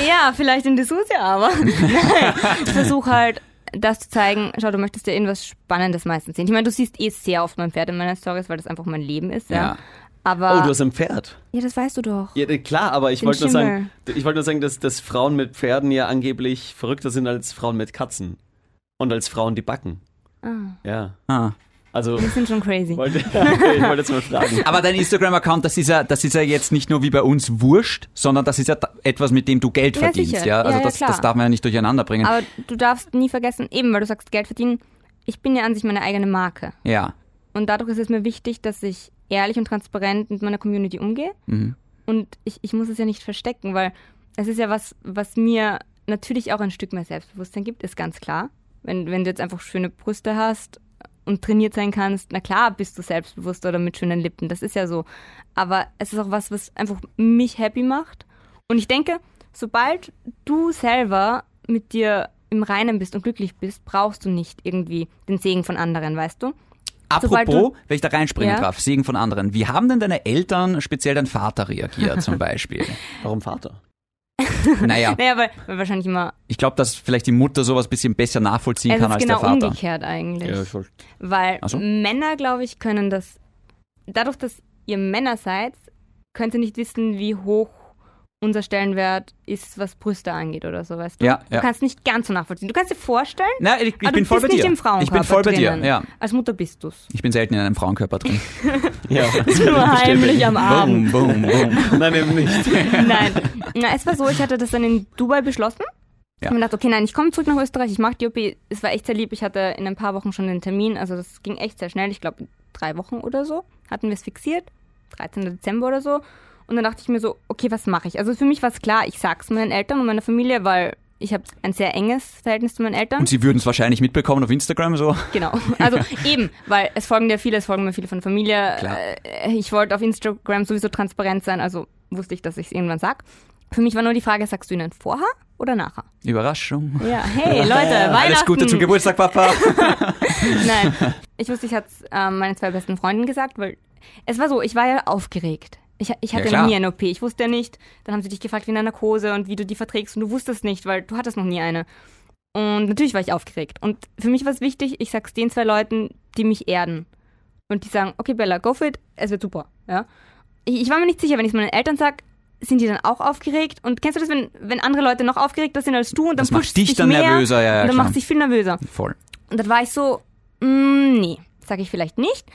Ja, vielleicht in Dessous, ja, aber. (laughs) Ich versuche halt, das zu zeigen. Schau, du möchtest ja irgendwas Spannendes meistens sehen. Ich meine, du siehst eh sehr oft mein Pferd in meinen Stories, weil das einfach mein Leben ist, ja. Ja. Aber oh, du hast ein Pferd. ja, das weißt du doch. Ja, klar, aber ich wollte nur sagen, ich wollte nur sagen, dass, dass Frauen mit Pferden ja angeblich verrückter sind als Frauen mit Katzen. Und als Frauen, die backen. Ah, Ja. ah. Also, die sind schon crazy. (laughs) wollte, okay, ich wollte jetzt mal fragen. Aber dein Instagram-Account, das ist ja, das ist ja jetzt nicht nur wie bei uns wurscht, sondern das ist ja etwas, mit dem du Geld Ja, verdienst, sicher. ja. Also Ja, ja, das, das darf man ja nicht durcheinander bringen. Aber du darfst nie vergessen, eben weil du sagst, Geld verdienen, ich bin ja an sich meine eigene Marke. ja. Und dadurch ist es mir wichtig, dass ich ehrlich und transparent mit meiner Community umgehe. Mhm. Und ich, ich muss es ja nicht verstecken, weil es ist ja was, was mir natürlich auch ein Stück mehr Selbstbewusstsein gibt, ist ganz klar. Wenn, wenn du jetzt einfach schöne Brüste hast und trainiert sein kannst, na klar bist du selbstbewusst oder mit schönen Lippen, das ist ja so. Aber es ist auch was, was einfach mich happy macht. Und ich denke, sobald du selber mit dir im Reinen bist und glücklich bist, brauchst du nicht irgendwie den Segen von anderen, weißt du? Apropos, du- wenn ich da reinspringen Ja? darf, Segen von anderen. Wie haben denn deine Eltern, speziell dein Vater, reagiert zum (laughs) Beispiel? Warum Vater? (laughs) naja, Naja, weil, weil wahrscheinlich immer, ich glaube, dass vielleicht die Mutter sowas ein bisschen besser nachvollziehen es kann ist als genau der Vater. umgekehrt eigentlich. Ja, ich. Weil so. Männer, glaube ich, können das, dadurch, dass ihr Männer seid, könnt ihr nicht wissen, wie hoch unser Stellenwert ist, was Brüste angeht oder so, weißt du? Ja, Du ja. kannst nicht ganz so nachvollziehen. Du kannst dir vorstellen, Na, ich, ich aber bin du voll bist bei nicht dir. im Frauenkörper ich bin voll bei dir, drinnen. ja. Als Mutter bist du's. Ich bin selten in einem Frauenkörper drin. (laughs) Ja, (laughs) Nur heimlich am Abend. boom, boom, boom. Nein, eben nicht. (laughs) Nein. Na, es war so, ich hatte das dann in Dubai beschlossen. Ja. Ich habe mir gedacht, okay, nein, ich komme zurück nach Österreich, ich mache die OP. Es war echt sehr lieb. Ich hatte in ein paar Wochen schon den Termin, also das ging echt sehr schnell. Ich glaube, drei Wochen oder so hatten wir es fixiert. 13. Dezember oder so. Und dann dachte ich mir so, okay, was mache ich? Also für mich war es klar, ich sag's meinen Eltern und meiner Familie, weil ich habe ein sehr enges Verhältnis zu meinen Eltern. Und sie würden es wahrscheinlich mitbekommen auf Instagram so. (laughs) Genau. Also eben, weil es folgen dir viele, es folgen mir viele von Familie. Klar. Äh, Ich wollte auf Instagram sowieso transparent sein, also wusste ich, dass ich es irgendwann sag. für mich war nur die Frage, sagst du ihnen vorher oder nachher? Überraschung. Ja, hey Leute, (laughs) Weihnachten. Alles Gute zum Geburtstag, Papa. (laughs) Nein, ich wusste, ich hatte es ähm, meinen zwei besten Freunden gesagt, weil es war so, ich war ja aufgeregt. Ich, ich hatte Ja, nie eine OP. Ich wusste ja nicht. Dann haben sie dich gefragt, wie eine Narkose und wie du die verträgst und du wusstest nicht, weil du hattest noch nie eine. Und natürlich war ich aufgeregt. Und für mich war es wichtig, ich sag's den zwei Leuten, die mich erden. Und die sagen, okay Bella, go for it, es wird super. Ja? Ich, ich war mir nicht sicher, wenn ich es meinen Eltern sage, sind die dann auch aufgeregt? Und kennst du das, wenn, wenn andere Leute noch aufgeregter sind als du und dann Das pusht dich dich dann mehr, nervöser, ja, ja, und dann klar. macht dich viel nervöser. Voll. Und dann war ich so, mm, nee, sage ich vielleicht nicht.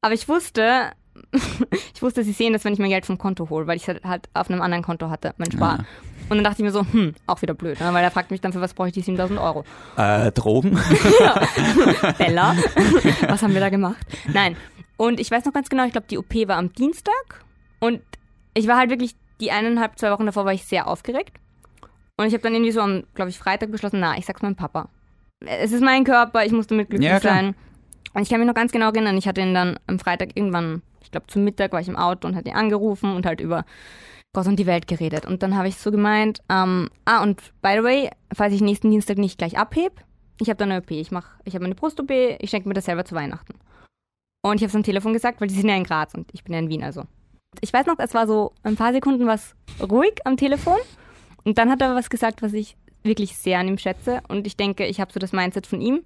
Aber ich wusste, (laughs) ich wusste, sie sehen das, wenn ich mein Geld vom Konto hole, weil ich es halt auf einem anderen Konto hatte, mein Spar. Ah. Und dann dachte ich mir so, hm, auch wieder blöd, ne? weil er fragt mich dann, für was brauche ich die 7000 Euro? Äh, Drogen? (laughs) Bella, (laughs) was haben wir da gemacht? Nein. Und ich weiß noch ganz genau, ich glaube, die OP war am Dienstag. Und ich war halt wirklich, die eineinhalb, zwei Wochen davor war ich sehr aufgeregt. Und ich habe dann irgendwie so am, glaube ich, Freitag beschlossen, na, ich sag's meinem Papa. Es ist mein Körper, ich muss damit glücklich Ja, sein. Und ich kann mich noch ganz genau erinnern, ich hatte ihn dann am Freitag irgendwann, glaube zum Mittag war ich im Auto und hatte ihn angerufen und halt über Gott und die Welt geredet. Und dann habe ich so gemeint, ähm, ah, und by the way, falls ich nächsten Dienstag nicht gleich abheb, ich habe da eine OP, ich mach, ich habe eine Brust-OP, ich schenke mir das selber zu Weihnachten. Und ich habe es am Telefon gesagt, weil die sind ja in Graz und ich bin ja in Wien, also. Ich weiß noch, es war so ein paar Sekunden was ruhig am Telefon und dann hat er was gesagt, was ich wirklich sehr an ihm schätze und ich denke, ich habe so das Mindset von ihm.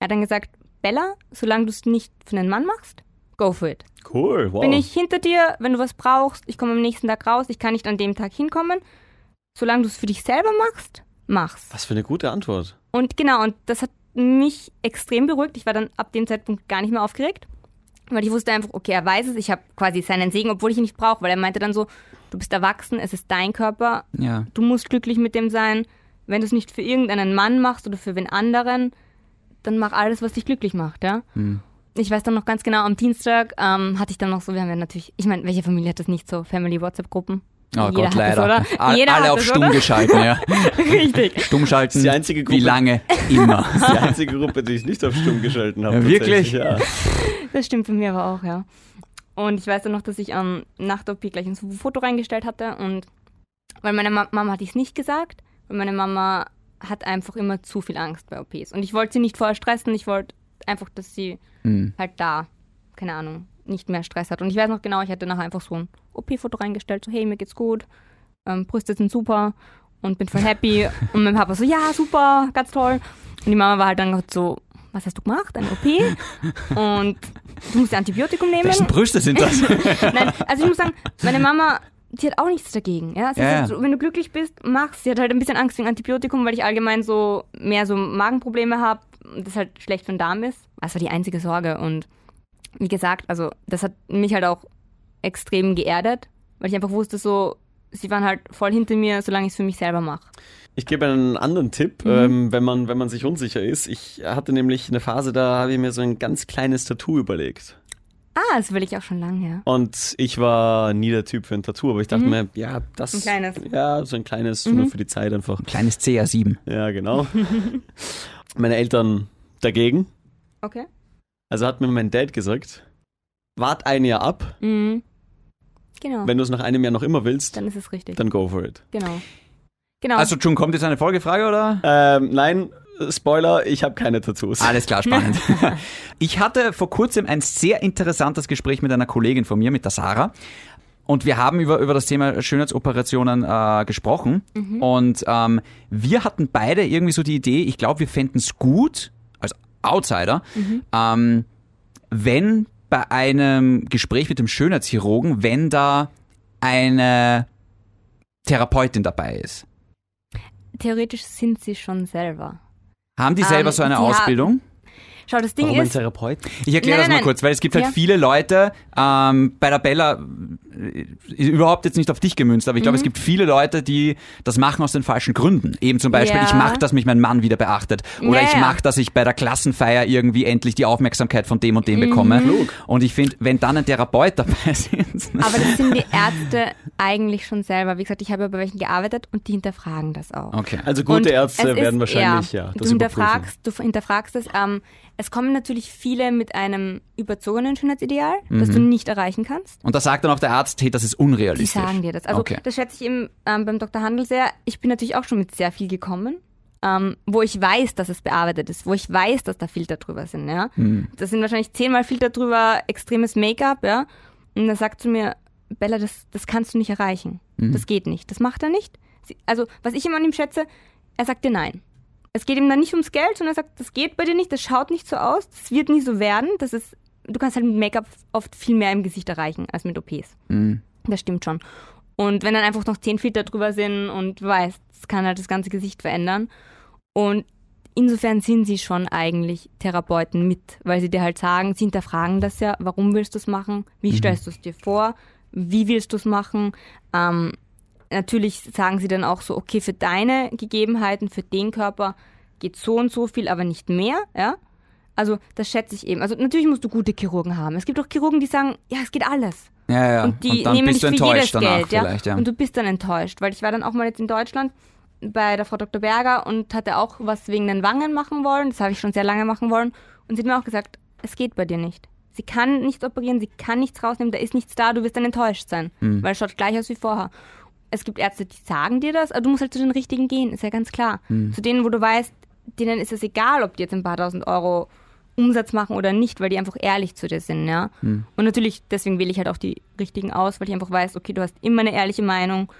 Er hat dann gesagt, Bella, solange du es nicht für einen Mann machst, go for it. Cool, wow. Bin ich hinter dir, wenn du was brauchst, ich komme am nächsten Tag raus, ich kann nicht an dem Tag hinkommen. Solange du es für dich selber machst, mach's. Was für eine gute Antwort. Und genau, und das hat mich extrem beruhigt. Ich war dann ab dem Zeitpunkt gar nicht mehr aufgeregt, weil ich wusste einfach, okay, er weiß es, ich habe quasi seinen Segen, obwohl ich ihn nicht brauche, weil er meinte dann so, du bist erwachsen, es ist dein Körper, Ja. du musst glücklich mit dem sein. Wenn du es nicht für irgendeinen Mann machst oder für wen anderen, dann mach alles, was dich glücklich macht, ja. Hm. Ich weiß dann noch ganz genau, am Dienstag ähm, hatte ich dann noch so, wir haben ja natürlich, ich meine, welche Familie hat das nicht so? Family-WhatsApp-Gruppen? Oh Jeder Gott, hat leider. Das, oder? All- Jeder Alle hat auf das, stumm oder? geschalten, ja. (laughs) Richtig. Stumm schalten. Die einzige Wie Gruppe- lange? (laughs) Immer. Das ist die einzige Gruppe, die ich nicht auf Stumm geschalten habe. Ja, wirklich? Ja. Das stimmt bei mir aber auch, ja. Und ich weiß dann noch, dass ich am nach der OP gleich ein Foto reingestellt hatte und weil meine Ma Mama hatte ich es nicht gesagt, weil meine Mama hat einfach immer zu viel Angst bei OPs. Und ich wollte sie nicht vorher stressen, ich wollte einfach, dass sie Hm. halt da, keine Ahnung, nicht mehr Stress hat. Und ich weiß noch genau, ich hatte nachher einfach so ein OP-Foto reingestellt, so hey, mir geht's gut, ähm, Brüste sind super und bin voll happy. (laughs) und mein Papa so, ja, super, ganz toll. Und die Mama war halt dann so, was hast du gemacht? Eine OP? (laughs) Und du musst Antibiotikum nehmen. Wessen Brüste sind das? (laughs) Nein, also ich muss sagen, meine Mama, die hat auch nichts dagegen. Ja? Ja, ja. so, wenn du glücklich bist, mach's. Sie hat halt ein bisschen Angst wegen Antibiotikum, weil ich allgemein so mehr so Magenprobleme habe das halt schlecht für den Darm ist. Das war die einzige Sorge. Und wie gesagt, also das hat mich halt auch extrem geerdet, weil ich einfach wusste, so, sie waren halt voll hinter mir, solange ich es für mich selber mache. Ich gebe einen anderen Tipp, Mhm. ähm, wenn, man, wenn man sich unsicher ist. Ich hatte nämlich eine Phase, da habe ich mir so ein ganz kleines Tattoo überlegt. Ah, das will ich auch schon lange, ja. Und ich war nie der Typ für ein Tattoo, aber ich dachte Mhm. mir, ja, das. Ein kleines. Ja, so ein kleines, Mhm. nur für die Zeit einfach. Kleines CA7. Ja, genau. (laughs) Meine Eltern dagegen. Okay. Also hat mir mein Dad gesagt, wart ein Jahr ab. Mhm. Genau. Wenn du es nach einem Jahr noch immer willst, dann ist es richtig. dann go for it. Genau. Genau. Also, Jun, kommt jetzt eine Folgefrage oder? Ähm, nein, Spoiler, ich habe keine Tattoos. Alles klar, spannend. (laughs) Ich hatte vor kurzem ein sehr interessantes Gespräch mit einer Kollegin von mir, mit der Sarah. Und wir haben über, über das Thema Schönheitsoperationen äh, gesprochen. Und ähm, wir hatten beide irgendwie so die Idee, ich glaube, wir fänden es gut, als Outsider, ähm, wenn bei einem Gespräch mit dem Schönheitschirurgen, wenn da eine Therapeutin dabei ist. Theoretisch sind sie schon selber. Haben die selber Ähm, so eine Ausbildung? Schau, das Ding Warum ein ist, Therapeut? Ich erkläre das mal nein. kurz, weil es gibt halt Ja. viele Leute, ähm, bei der Bella, äh, überhaupt jetzt nicht auf dich gemünzt, aber ich glaube, es gibt viele Leute, die das machen aus den falschen Gründen. Eben zum Beispiel, Mhm. Ja. ich mache, dass mich mein Mann wieder beachtet. Oder Ja, ich ja. mache, dass ich bei der Klassenfeier irgendwie endlich die Aufmerksamkeit von dem und dem bekomme. Mhm. Und ich finde, wenn dann ein Therapeut dabei (laughs) ist, aber das sind die Ärzte eigentlich schon selber. Wie gesagt, ich habe ja bei welchen gearbeitet und die hinterfragen das auch. okay. Also Und gute Ärzte es werden ist- wahrscheinlich, ja, du das überprüfen. hinterfragst, du hinterfragst es. Ähm, Es kommen natürlich viele mit einem überzogenen Schönheitsideal, das du nicht erreichen kannst. Und da sagt dann auch der Arzt, hey, das ist Die unrealistisch. sagen dir das. Also Okay. das schätze ich eben ähm, beim Dr. Handel sehr. Ich bin natürlich auch schon mit sehr viel gekommen, ähm, wo ich weiß, dass es bearbeitet ist, wo ich weiß, dass da Filter drüber sind. Ja? Hm. Das sind wahrscheinlich zehnmal Filter drüber, extremes Make-up. Ja? Und er sagt zu mir, Bella, das, das kannst du nicht erreichen. Mhm. Das geht nicht. Das macht er nicht. Sie- Also was ich immer an ihm schätze, er sagt dir nein. Es geht ihm dann nicht ums Geld, sondern er sagt, das geht bei dir nicht, das schaut nicht so aus, das wird nie so werden. Das ist, du kannst halt mit Make-up oft viel mehr im Gesicht erreichen als mit OPs. Mhm. Das stimmt schon. Und wenn dann einfach noch zehn Filter drüber sind und du weißt, das kann halt das ganze Gesicht verändern. Und insofern sind sie schon eigentlich Therapeuten mit, weil sie dir halt sagen, sie hinterfragen das ja, warum willst du es machen, wie stellst du es dir vor, wie willst du es machen. Ähm, natürlich sagen sie dann auch so, okay, für deine Gegebenheiten, für den Körper geht so und so viel, aber nicht mehr, ja. Also das schätze ich eben. Also natürlich musst du gute Chirurgen haben. Es gibt auch Chirurgen, die sagen, ja, es geht alles. Ja, ja. Und die dann nehmen bist nicht du für jedes Geld, ja? ja. Und du bist dann enttäuscht, weil ich war dann auch mal jetzt in Deutschland bei der Frau Dr. Berger und hatte auch was wegen den Wangen machen wollen. Das habe ich schon sehr lange machen wollen. Und sie hat mir auch gesagt, es geht bei dir nicht. Sie kann nichts operieren, sie kann nichts rausnehmen, da ist nichts da, du wirst dann enttäuscht sein, Hm. weil es schaut gleich aus wie vorher. Es gibt Ärzte, die sagen dir das, aber du musst halt zu den richtigen gehen, ist ja ganz klar. Hm. Zu denen, wo du weißt, denen ist es egal, ob die jetzt ein paar tausend Euro Umsatz machen oder nicht, weil die einfach ehrlich zu dir sind, ja. Hm. Und natürlich, deswegen wähle ich halt auch die richtigen aus, weil ich einfach weiß, okay, du hast immer eine ehrliche Meinung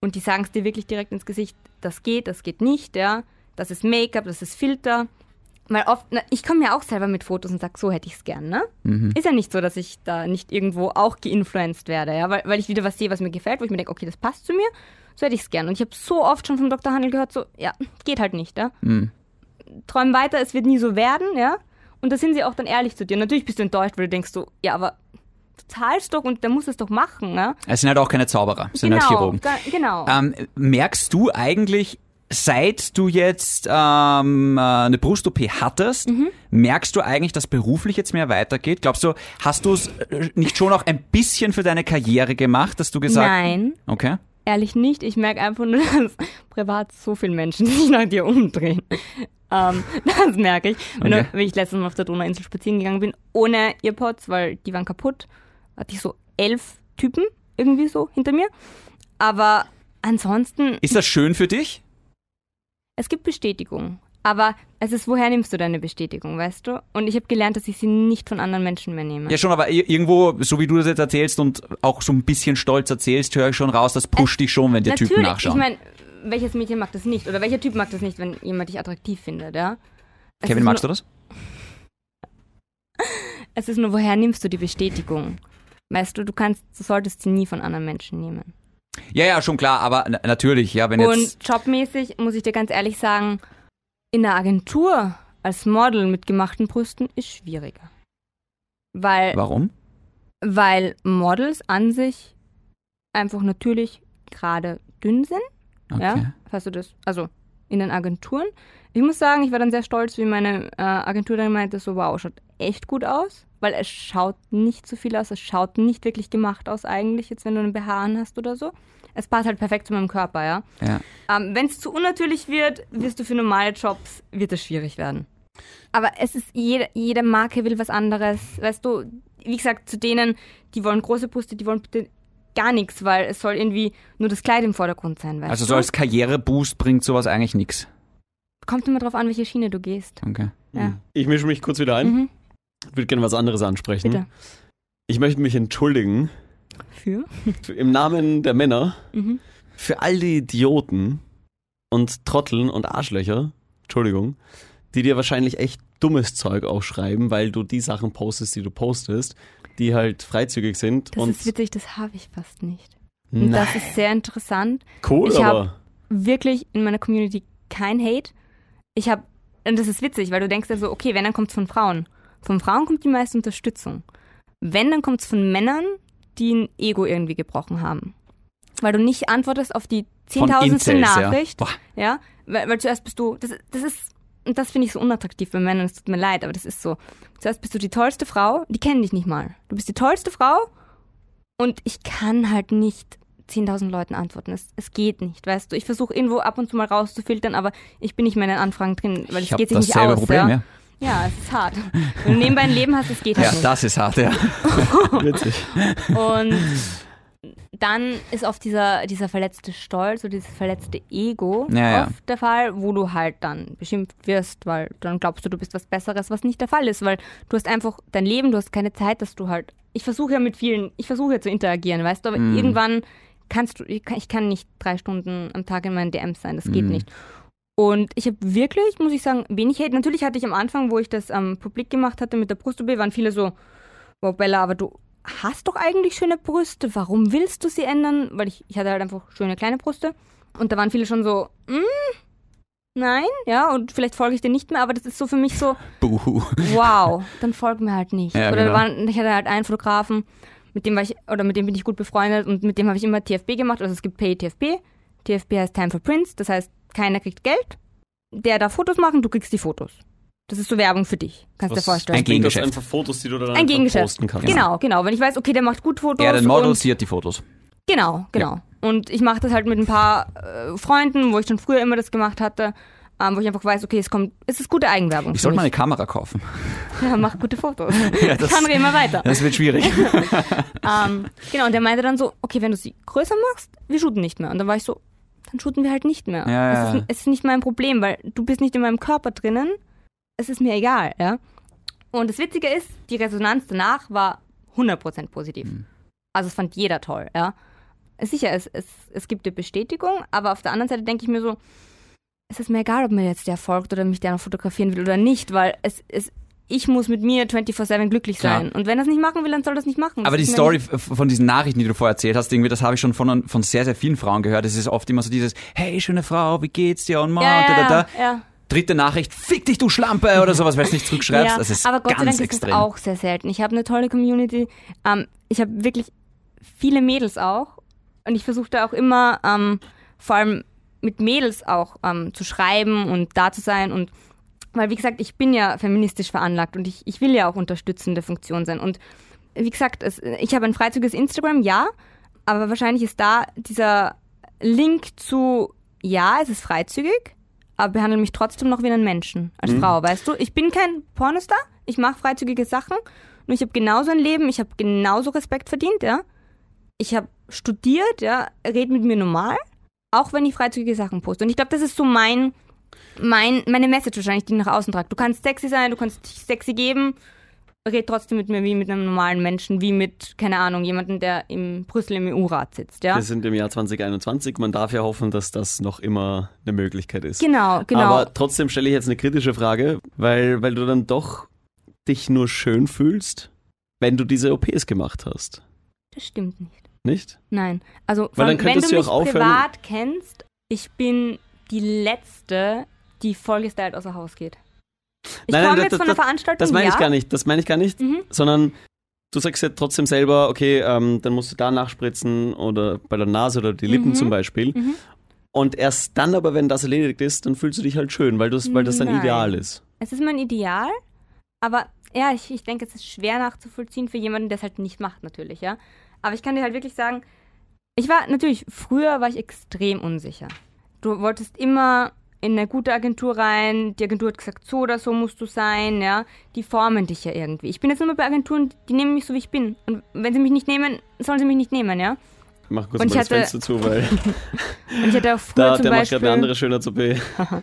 und die sagen es dir wirklich direkt ins Gesicht, das geht, das geht nicht, ja. Das ist Make-up, das ist Filter. Weil oft, na, ich komme ja auch selber mit Fotos und sag, so hätte ich es gern, ne? Mhm. Ist ja nicht so, dass ich da nicht irgendwo auch geinfluenced werde, ja, weil, weil ich wieder was sehe, was mir gefällt, wo ich mir denke, okay, das passt zu mir, so hätte ich es gern. Und ich habe so oft schon vom Dr. Handel gehört, so, ja, geht halt nicht, ja. Mhm. Träum weiter, es wird nie so werden, ja. Und da sind sie auch dann ehrlich zu dir. Natürlich bist du enttäuscht, weil du denkst so, ja, aber du zahlst doch und der muss es doch machen, ja. Es sind halt auch keine Zauberer, es sind halt Chirurgen. genau. Ähm, merkst du eigentlich, seit du jetzt ähm, äh, eine Brust-OP hattest, Mhm. merkst du eigentlich, dass beruflich jetzt mehr weitergeht? Glaubst du, hast du es äh, nicht schon auch ein bisschen für deine Karriere gemacht, dass du gesagt Nein, Okay. ehrlich nicht. Ich merke einfach nur, (laughs) dass privat so viele Menschen (laughs) sich nach dir umdrehen. Ähm, (laughs) das merke ich. Wenn, Okay. du, wenn ich letztens mal auf der Donauinsel spazieren gegangen bin, ohne Earpods, weil die waren kaputt, hatte ich so elf Typen irgendwie so hinter mir. Aber ansonsten, Ist das schön für dich? Es gibt Bestätigung. Aber es ist, woher nimmst du deine Bestätigung, weißt du? Und ich habe gelernt, dass ich sie nicht von anderen Menschen mehr nehme. Ja schon, aber ir- irgendwo, so wie du das jetzt erzählst und auch so ein bisschen stolz erzählst, höre ich schon raus, das pusht dich schon, wenn dir Typen Äh, Natürlich, nachschauen. ich meine, welches Mädchen mag das nicht? Oder welcher Typ mag das nicht, wenn jemand dich attraktiv findet, ja? Es Kevin, magst du nur, das? (laughs) Es ist nur, woher nimmst du die Bestätigung? Weißt du, du kannst, du solltest sie nie von anderen Menschen nehmen. Ja, ja, schon klar, aber na- natürlich, ja, wenn jetzt... Und jobmäßig muss ich dir ganz ehrlich sagen, in der Agentur als Model mit gemachten Brüsten ist schwieriger. Weil, Warum? weil Models an sich einfach natürlich gerade dünn sind. Okay. Ja, hast du das? Also in den Agenturen. Ich muss sagen, ich war dann sehr stolz, wie meine äh, Agentur dann meinte, so wow, schaut echt gut aus, weil es schaut nicht so viel aus, es schaut nicht wirklich gemacht aus eigentlich, jetzt wenn du einen BH an hast oder so. Es passt halt perfekt zu meinem Körper, ja. Ja. Ähm, wenn es zu unnatürlich wird, wirst du für normale Jobs, wird es schwierig werden. Aber es ist, jede, jede Marke will was anderes. Weißt du, wie gesagt, zu denen, die wollen große Brüste, die wollen bitte gar nichts, weil es soll irgendwie nur das Kleid im Vordergrund sein, weißt Also du? so als Karriereboost bringt sowas eigentlich nichts. Kommt immer drauf an, welche Schiene du gehst. Okay. Ja. Ich mische mich kurz wieder ein. Mhm. Ich würde gerne was anderes ansprechen. Bitte. Ich möchte mich entschuldigen Für? (laughs) im Namen der Männer Mhm. für all die Idioten und Trotteln und Arschlöcher, Entschuldigung, die dir wahrscheinlich echt dummes Zeug aufschreiben, weil du die Sachen postest, die du postest, die halt freizügig sind. Das ist witzig, das habe ich fast nicht. Und Nein, das ist sehr interessant. cool, ich aber Wirklich in meiner Community kein Hate. Ich habe, und das ist witzig, weil du denkst ja so, okay, wenn, dann kommt es von Frauen. Von Frauen kommt die meiste Unterstützung. Wenn, dann kommt es von Männern, die ein Ego irgendwie gebrochen haben. Weil du nicht antwortest auf die zehntausendste Nachricht. Ja. Ja, weil, weil zuerst bist du, das, das ist, und das finde ich so unattraktiv bei Männern, es tut mir leid, aber das ist so. Zuerst bist du die tollste Frau, die kennen dich nicht mal. Du bist die tollste Frau und ich kann halt nicht 10.000 Leuten antworten. Es, es geht nicht, weißt du. Ich versuche irgendwo ab und zu mal rauszufiltern, aber ich bin nicht mehr in den Anfragen drin, weil Ich es geht sich nicht dasselbe aus. Problem, ja. ja. Ja, es ist hart. Wenn du nebenbei ein Leben hast, es geht halt Ja, nicht. das ist hart, ja. (laughs) Witzig. Und dann ist oft dieser, dieser verletzte Stolz oder dieses verletzte Ego Ja, ja. oft der Fall, wo du halt dann beschimpft wirst, weil dann glaubst du, du bist was Besseres, was nicht der Fall ist, weil du hast einfach dein Leben, du hast keine Zeit, dass du halt. Ich versuche ja mit vielen, ich versuche ja zu interagieren, weißt du, aber Mhm. irgendwann kannst du, ich kann, ich kann nicht drei Stunden am Tag in meinen DMs sein, das geht Mhm. nicht. Und ich habe wirklich, muss ich sagen, wenig Hate. Natürlich hatte ich am Anfang, wo ich das ähm, publik gemacht hatte mit der Brust-OP, waren viele so, wow, Bella, aber du hast doch eigentlich schöne Brüste. Warum willst du sie ändern? Weil ich, ich hatte halt einfach schöne kleine Brüste. Und da waren viele schon so, mm, nein, ja, und vielleicht folge ich dir nicht mehr, aber das ist so für mich so, (laughs) Buhu. wow, dann folg mir halt nicht. Ja, oder genau. waren, ich hatte halt einen Fotografen, mit dem war ich, oder mit dem bin ich gut befreundet und mit dem habe ich immer TFB gemacht. Also es gibt Pay TFB. TFB heißt Time for Prints, das heißt, keiner kriegt Geld. Der darf Fotos machen, du kriegst die Fotos. Das ist so Werbung für dich, kannst du dir vorstellen. Ein Gegengeschäft. einfach Fotos, die du dann Ein Gegengeschäft. posten kannst. Genau, genau. Wenn ich weiß, okay, der macht gut Fotos. Er, den Model, hat die Fotos. Genau, genau. Und ich mache das halt mit ein paar äh, Freunden, wo ich schon früher immer das gemacht hatte, ähm, wo ich einfach weiß, okay, es kommt, es ist gute Eigenwerbung. Ich sollte mal eine Kamera kaufen. (laughs) Ja, mach gute Fotos. (laughs) Ja, das- reden wir weiter. Das wird schwierig. (laughs) Ähm, genau, und der meinte dann so, okay, wenn du sie größer machst, wir shooten nicht mehr. Und dann war ich so, dann shooten wir halt nicht mehr. Ja, es, ist, es ist nicht mein Problem, weil du bist nicht in meinem Körper drinnen. Es ist mir egal, ja. Und das Witzige ist, die Resonanz danach war 100% positiv. Mhm. Also es fand jeder toll, ja. Sicher, es, es, es gibt eine Bestätigung, aber auf der anderen Seite denke ich mir so, es ist mir egal, ob mir jetzt der folgt oder mich der noch fotografieren will oder nicht, weil es, es, ich muss mit mir 24-7 glücklich sein. Und wenn er es nicht machen will, dann soll er es nicht machen. Aber Das die ist mir Story von diesen Nachrichten, die du vorher erzählt hast, irgendwie, das habe ich schon von, von sehr, sehr vielen Frauen gehört. Es ist oft immer so dieses, hey, schöne Frau, wie geht's dir? Und, ja, da, da, ja, da. ja. Dritte Nachricht, fick dich, du Schlampe, oder sowas, weil du es nicht zurückschreibst. ja. Das ist aber Gott sei ganz Dank ist extrem. das auch sehr selten. Ich habe eine tolle Community. Ähm, ich habe wirklich viele Mädels auch. Und ich versuche da auch immer, ähm, vor allem mit Mädels auch ähm, zu schreiben und da zu sein. Und weil, wie gesagt, ich bin ja feministisch veranlagt und ich, ich will ja auch unterstützende Funktion sein. Und wie gesagt, es, ich habe ein freizügiges Instagram, ja, aber wahrscheinlich ist da dieser Link zu, ja, es ist freizügig, aber behandle mich trotzdem noch wie einen Menschen als Frau, weißt du? Ich bin kein Pornostar, ich mache freizügige Sachen, nur ich habe genauso ein Leben, ich habe genauso Respekt verdient, ja. Ich habe studiert, ja, red mit mir normal, auch wenn ich freizügige Sachen poste. Und ich glaube, das ist so mein, mein, meine Message wahrscheinlich, die nach außen trage. Du kannst sexy sein, du kannst dich sexy geben, red trotzdem mit mir wie mit einem normalen Menschen, wie mit, keine Ahnung, jemandem, der im Brüssel im EU-Rat sitzt, ja. Wir sind im Jahr 2021. Man darf ja hoffen, dass das noch immer eine Möglichkeit ist. Genau, genau. Aber trotzdem stelle ich jetzt eine kritische Frage, weil, weil du dann doch dich nur schön fühlst, wenn du diese OPs gemacht hast. das stimmt nicht. Nicht? Nein. Also, Weil dann wenn könntest du du mich auch aufhören- privat kennst, ich bin die Letzte, die vollgestylt außer Haus geht. Ich Nein, nein, komme das- jetzt von das- einer Veranstaltung, Das meine ja. ich gar nicht. Das meine ich gar nicht. Mhm. Sondern du sagst ja trotzdem selber, okay, ähm, dann musst du da nachspritzen oder bei der Nase oder die Lippen Mhm. zum Beispiel. Mhm. Und erst dann aber, wenn das erledigt ist, dann fühlst du dich halt schön, weil, weil das dein Nein. Ideal ist. Es ist mein Ideal, aber ja, ich, ich denke, es ist schwer nachzuvollziehen für jemanden, der es halt nicht macht, natürlich, ja. Aber ich kann dir halt wirklich sagen, ich war natürlich, früher war ich extrem unsicher. Du wolltest immer in eine gute Agentur rein, die Agentur hat gesagt, so oder so musst du sein, ja. Die formen dich ja irgendwie. Ich bin jetzt nur mal bei Agenturen, die nehmen mich so, wie ich bin. Und wenn sie mich nicht nehmen, sollen sie mich nicht nehmen, ja. Mach kurz Und mal ich das hatte- Fenster zu, weil (laughs) Und ich hatte auch (laughs) früher da, zum der macht Beispiel... gerade eine andere Schönheits-OP. (laughs)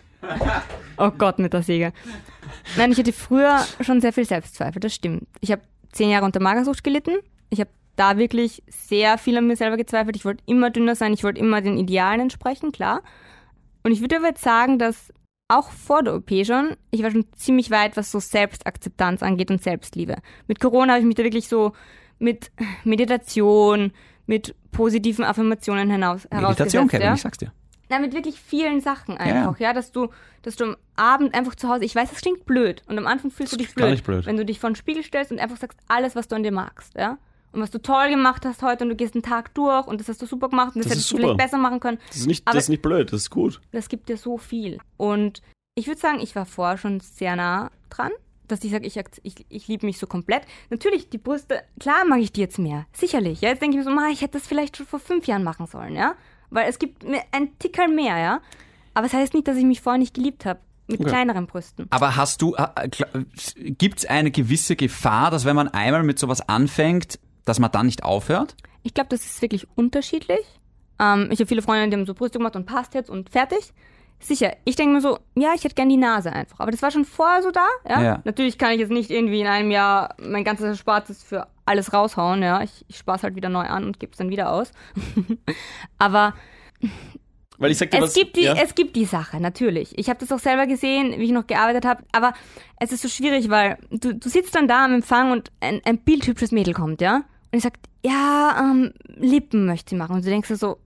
Oh Gott, mit der Säge. Nein, ich hatte früher schon sehr viel Selbstzweifel, das stimmt. Ich habe zehn Jahre unter Magersucht gelitten. Ich habe da wirklich sehr viel an mir selber gezweifelt. Ich wollte immer dünner sein, ich wollte immer den Idealen entsprechen, klar. Und ich würde aber jetzt sagen, dass auch vor der OP schon, ich war schon ziemlich weit, was so Selbstakzeptanz angeht und Selbstliebe. Mit Corona habe ich mich da wirklich so mit Meditation, mit positiven Affirmationen hinaus, Meditation. Kevin, ja? ich sag's dir. Na, mit wirklich vielen Sachen ja. einfach, ja, dass du, dass du am Abend einfach zu Hause, ich weiß, das klingt blöd und am Anfang fühlst du dich blöd, blöd. wenn du dich vor den Spiegel stellst und einfach sagst, alles, was du an dir magst, ja, und was du toll gemacht hast heute und du gehst einen Tag durch und das hast du super gemacht und das, Das hättest du vielleicht besser machen können. Das ist, nicht, Aber- das ist nicht blöd, das ist gut. Das gibt dir so viel. Und ich würde sagen, ich war vorher schon sehr nah dran, dass ich sage, ich, ich, ich liebe mich so komplett. Natürlich, die Brüste, klar mag ich die jetzt mehr. Sicherlich. Ja? Jetzt denke ich mir so, ma, ich hätte das vielleicht schon vor fünf Jahren machen sollen, ja. Weil es gibt mir ein Tickerl mehr, ja. Aber es heißt nicht, dass ich mich vorher nicht geliebt habe. mit Okay. kleineren Brüsten. Aber hast du, gibt es eine gewisse Gefahr, dass wenn man einmal mit sowas anfängt, dass man dann nicht aufhört? Ich glaube, das ist wirklich unterschiedlich. Ähm, ich habe viele Freunde, die haben so Brüste gemacht und passt jetzt und fertig. Sicher, ich denke mir so, ja, ich hätte gern die Nase einfach. Aber das war schon vorher so da, ja. Ja. Natürlich kann ich jetzt nicht irgendwie in einem Jahr mein ganzes Erspartes für alles raushauen, ja. Ich, ich spare es halt wieder neu an und gebe es dann wieder aus. (laughs) Aber Weil ich sag dir es was, gibt die, ja? es gibt die Sache, natürlich. Ich habe das auch selber gesehen, wie ich noch gearbeitet habe. Aber es ist so schwierig, weil du, du sitzt dann da am Empfang und ein, ein bildhübsches Mädel kommt, ja? Und ich sag, ja, ähm, Lippen möchte sie machen. Und du denkst dir so,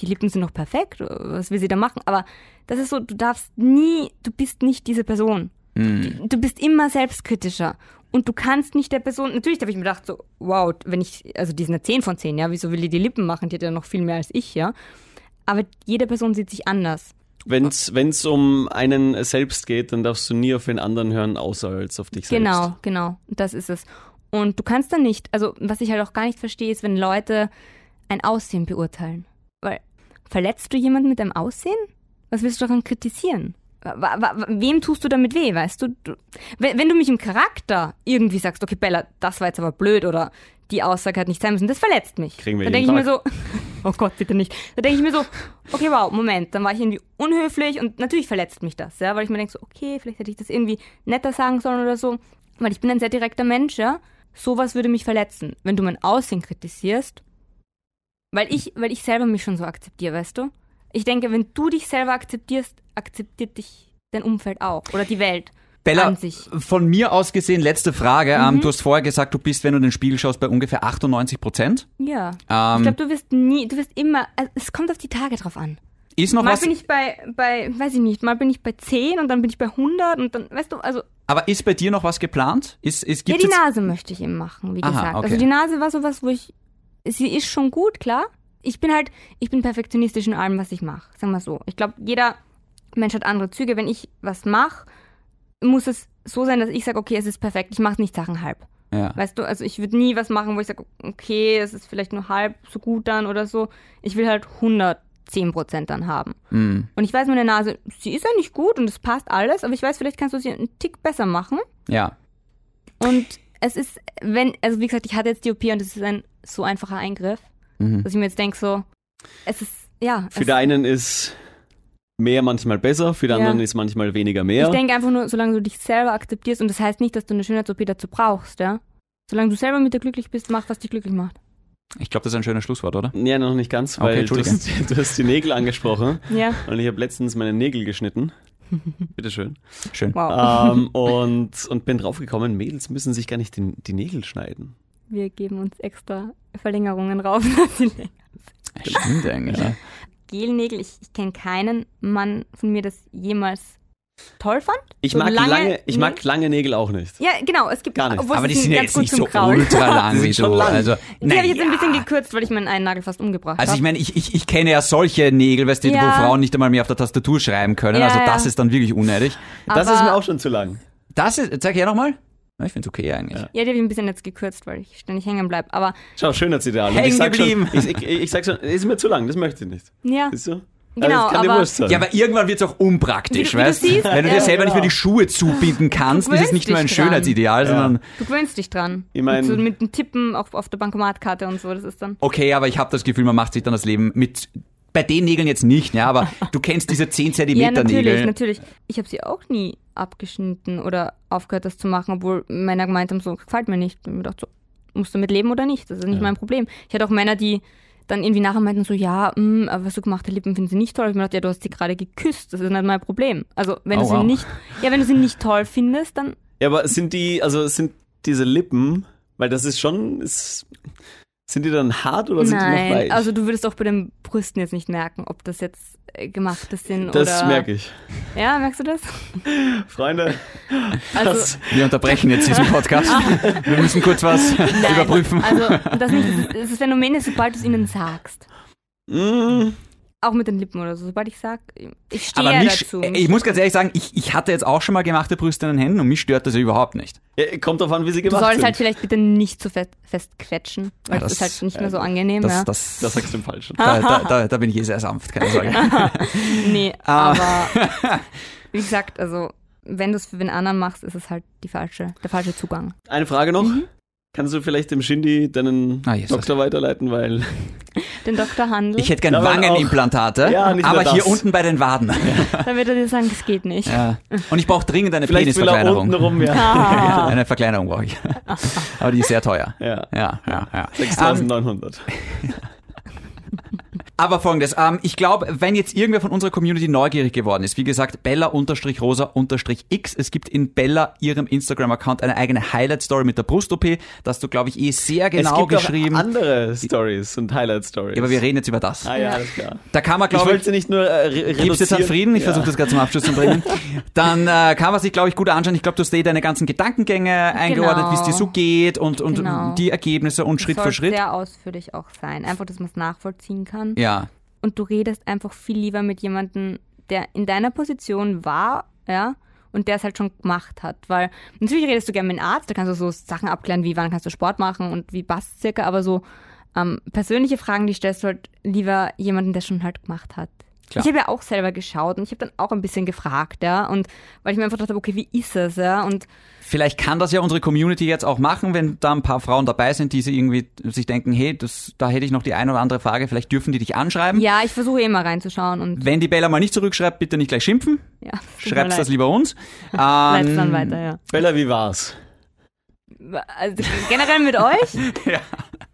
die Lippen sind doch perfekt, was will sie da machen? Aber das ist so, du darfst nie, du bist nicht diese Person. Hm. Du bist immer selbstkritischer. Und du kannst nicht der Person, natürlich habe ich mir gedacht, so, wow, wenn ich, also die sind eine 10 von 10, ja, wieso will die die Lippen machen? Die hat ja noch viel mehr als ich, ja. Aber jede Person sieht sich anders. Wenn's, wenn's um einen selbst geht, dann darfst du nie auf den anderen hören, außer als auf dich selbst. Genau, genau. Das ist es. Und du kannst dann nicht, also was ich halt auch gar nicht verstehe, ist, wenn Leute ein Aussehen beurteilen. Weil verletzt du jemanden mit deinem Aussehen? Was willst du daran kritisieren? Wem tust du damit weh, weißt du? du wenn, wenn du mich im Charakter irgendwie sagst, okay, Bella, das war jetzt aber blöd oder die Aussage hat nicht sein müssen, das verletzt mich. Kriegen wir Dann denke ich mir so, (laughs) oh Gott, bitte nicht. Da denke ich mir so, okay, wow, Moment, dann war ich irgendwie unhöflich und natürlich verletzt mich das, ja, weil ich mir denke so, okay, vielleicht hätte ich das irgendwie netter sagen sollen oder so, weil ich bin ein sehr direkter Mensch, ja. Sowas würde mich verletzen, wenn du mein Aussehen kritisierst, weil ich, weil ich selber mich schon so akzeptiere, weißt du? Ich denke, wenn du dich selber akzeptierst, akzeptiert dich dein Umfeld auch oder die Welt Bella, von mir aus gesehen, letzte Frage. Mhm. Ähm, du hast vorher gesagt, du bist, wenn du in den Spiegel schaust, bei ungefähr 98 Prozent. Ja. Ähm, ich glaube, du wirst nie, du wirst immer, also es kommt auf die Tage drauf an. Ist noch Mal was, bin ich bei, bei, weiß ich nicht, mal bin ich bei 10 und dann bin ich bei 100 und dann, weißt du, also, aber ist bei dir noch was geplant? Ist, ist, ja, die Nase möchte ich eben machen, wie Aha, gesagt. okay. Also die Nase war sowas, wo ich, sie ist schon gut, klar. Ich bin halt, ich bin perfektionistisch in allem, was ich mache, sagen wir so. Ich glaube, jeder Mensch hat andere Züge. Wenn ich was mache, muss es so sein, dass ich sage, okay, es ist perfekt, ich mache nicht Sachen halb. ja. Weißt du, also ich würde nie was machen, wo ich sage, okay, es ist vielleicht nur halb so gut dann oder so. Ich will halt 110 Prozent dann haben. Mm, Und ich weiß, meine Nase, sie ist ja nicht gut und es passt alles, aber ich weiß, vielleicht kannst du sie einen Tick besser machen. ja. Und es ist, wenn, also wie gesagt, ich hatte jetzt die OP und es ist ein so einfacher Eingriff, Mhm. dass ich mir jetzt denke, so, es ist, ja. Für den einen ist mehr manchmal besser, für den Ja. anderen ist manchmal weniger mehr. Ich denke einfach nur, solange du dich selber akzeptierst, und das heißt nicht, dass du eine Schönheits-OP dazu brauchst, ja. Solange du selber mit dir glücklich bist, mach, was dich glücklich macht. Ich glaube, das ist ein schönes Schlusswort, oder? ja, noch nicht ganz, Okay, weil du, Entschuldige. hast, du hast die Nägel angesprochen (laughs) Ja, und ich habe letztens meine Nägel geschnitten. (laughs) Bitteschön. Schön. wow. ähm, (laughs) und, und bin draufgekommen, Mädels müssen sich gar nicht die, die Nägel schneiden. Wir geben uns extra Verlängerungen rauf. dass sie länger Stimmt eigentlich. Ja. Gelnägel, ich, ich kenne keinen Mann von mir, das jemals toll fand. Ich So mag lange, ich mag Nägel. lange Nägel auch nicht. Ja, genau, es gibt Gar nicht. Aber sie die sind ja jetzt nicht so Kraulen. ultra (laughs) lang Die wie du. lang. Also, Die habe ich jetzt ein naja. bisschen gekürzt, weil ich meinen einen Nagel fast umgebracht Also ich habe. meine, ich, ich, ich kenne ja solche Nägel, weißt du, Ja. wo Frauen nicht einmal mehr auf der Tastatur schreiben können. Ja, also ja. das ist dann wirklich unnötig. Das ist mir auch schon zu lang. Das ist, zeig her nochmal. Ich finde es okay eigentlich. Ja, die habe ich ein bisschen jetzt gekürzt, weil ich ständig hängen bleibe. Aber Schau, Schönheitsideal. Und Hängen ich sag schon, geblieben. ich, ich, ich sag schon, ist mir zu lang, das möchte ich nicht. ja, Siehst du? Genau, also, aber- wurscht sein. Ja, aber irgendwann wird es auch unpraktisch, Wie du- wie du weißt siehst, Wenn du dir ja, selber nicht mehr genau. die Schuhe zubinden kannst, ist es nicht nur ein. Schönheitsideal, Ja. sondern du gewöhnst dich dran. Ich mein- mit, so, mit dem Tippen auf, auf der Bankomatkarte und so, das ist dann. okay, aber ich habe das Gefühl, man macht sich dann das Leben mit bei den Nägeln jetzt nicht, ja, aber (laughs) du kennst diese 10 Ja, Zentimeter natürlich, Nägel. natürlich. Ich habe sie auch nie abgeschnitten oder aufgehört, das zu machen, obwohl Männer gemeint haben, so gefällt mir nicht. Und ich mir gedacht, so, musst du mit leben oder nicht? Das ist nicht mein Problem. Ich hatte auch Männer, die dann irgendwie nachher meinten so, ja, mh, aber so gemachte Lippen finden sie nicht toll. Ich mir gedacht, ja, du hast sie gerade geküsst, das ist nicht mein Problem. Also wenn Oh, du sie wow. nicht, ja, wenn du sie nicht toll findest, dann Ja, aber sind die, also sind diese Lippen, weil das ist schon, ist, sind die dann hart oder sind die noch nein. weich? Also du würdest auch bei den Brüsten jetzt nicht merken, ob das jetzt äh, gemachte sind das oder. merke ich. Ja, merkst du das? (laughs) Freunde, Also das, Wir unterbrechen jetzt diesen Podcast. Wir müssen kurz was überprüfen. Also das nicht, das, ist, das Phänomen ist, sobald du es ihnen sagst. mh, Auch mit den Lippen oder so. Sobald ich sag, ich stehe Aber mich, dazu. ich muss ganz ehrlich sagen, ich, ich hatte jetzt auch schon mal gemachte Brüste in den Händen und mich stört das ja überhaupt nicht. ja, kommt drauf an, wie sie du gemacht solltest sind. halt vielleicht bitte nicht zu fest, fest quetschen, weil Ja, das, ist das- halt nicht mehr so angenehm. Das, ja. das, (laughs) das sagst du im Falschen. da, da, da, da bin ich eh sehr sanft, keine Sorge. (laughs) nee, Ah. aber (laughs) Wie gesagt, also wenn du es für den anderen machst, ist es halt die falsche, der falsche Zugang. Eine Frage noch. Mhm. Kannst du vielleicht dem Shindy deinen Ah. Doktor weiterleiten, weil (laughs) Den Dr. Handel, Ich hätte gern Ja, Wangenimplantate, Ja, aber hier unten bei den Waden. (laughs) dann wird er dir sagen, das geht nicht. Ja. Und ich brauche dringend eine vielleicht will er Penisverkleinerung. unten rum, ja. (laughs) Ah. Eine Verkleinerung brauche ich. Aber die ist sehr teuer. ja. Ja, ja, ja. Ähm, 6900. aber folgendes, ähm, ich glaube, wenn jetzt irgendwer von unserer Community neugierig geworden ist, wie gesagt, Bella-Rosa-X, es gibt in Bella ihrem Instagram-Account eine eigene Highlight-Story mit der Brust-OP, da hast du, glaube ich, eh sehr genau es gibt geschrieben. Auch andere Stories und Highlight-Stories. Ja, aber wir reden jetzt über das. Ah ja, alles klar. Da kann man, Ich glaube ich, wollte nicht nur äh, re. Gibst jetzt an Frieden? Ich ja. versuche das gerade zum Abschluss zu bringen. Dann äh, kann man sich, glaube ich, gut anschauen. Ich glaube, du hast eh deine ganzen Gedankengänge eingeordnet, wie es dir so geht und, und Genau. die Ergebnisse und Schritt für Schritt. sehr ausführlich auch sein. Einfach, dass man es nachvollziehen kann. Ja, Und du redest einfach viel lieber mit jemandem, der in deiner Position war, ja, und der es halt schon gemacht hat. Weil natürlich redest du gerne mit einem Arzt, da kannst du so Sachen abklären, wie wann kannst du Sport machen und wie passt circa, aber so ähm, persönliche Fragen, die stellst du halt lieber jemanden, der schon halt gemacht hat. Klar. Ich habe ja auch selber geschaut und ich habe dann auch ein bisschen gefragt, ja, und weil ich mir einfach dachte, okay, wie ist es, ja, und vielleicht kann das ja unsere Community jetzt auch machen, wenn da ein paar Frauen dabei sind, die sich irgendwie sich denken, hey, das, da hätte ich noch die eine oder andere Frage, vielleicht dürfen die dich anschreiben. ja, ich versuche immer reinzuschauen und Wenn die Bella mal nicht zurückschreibt, bitte nicht gleich schimpfen. ja, leid. das lieber uns. (laughs) Leit's Ähm, dann weiter, ja. Bella, wie war's? Also generell mit euch. (laughs) Ja.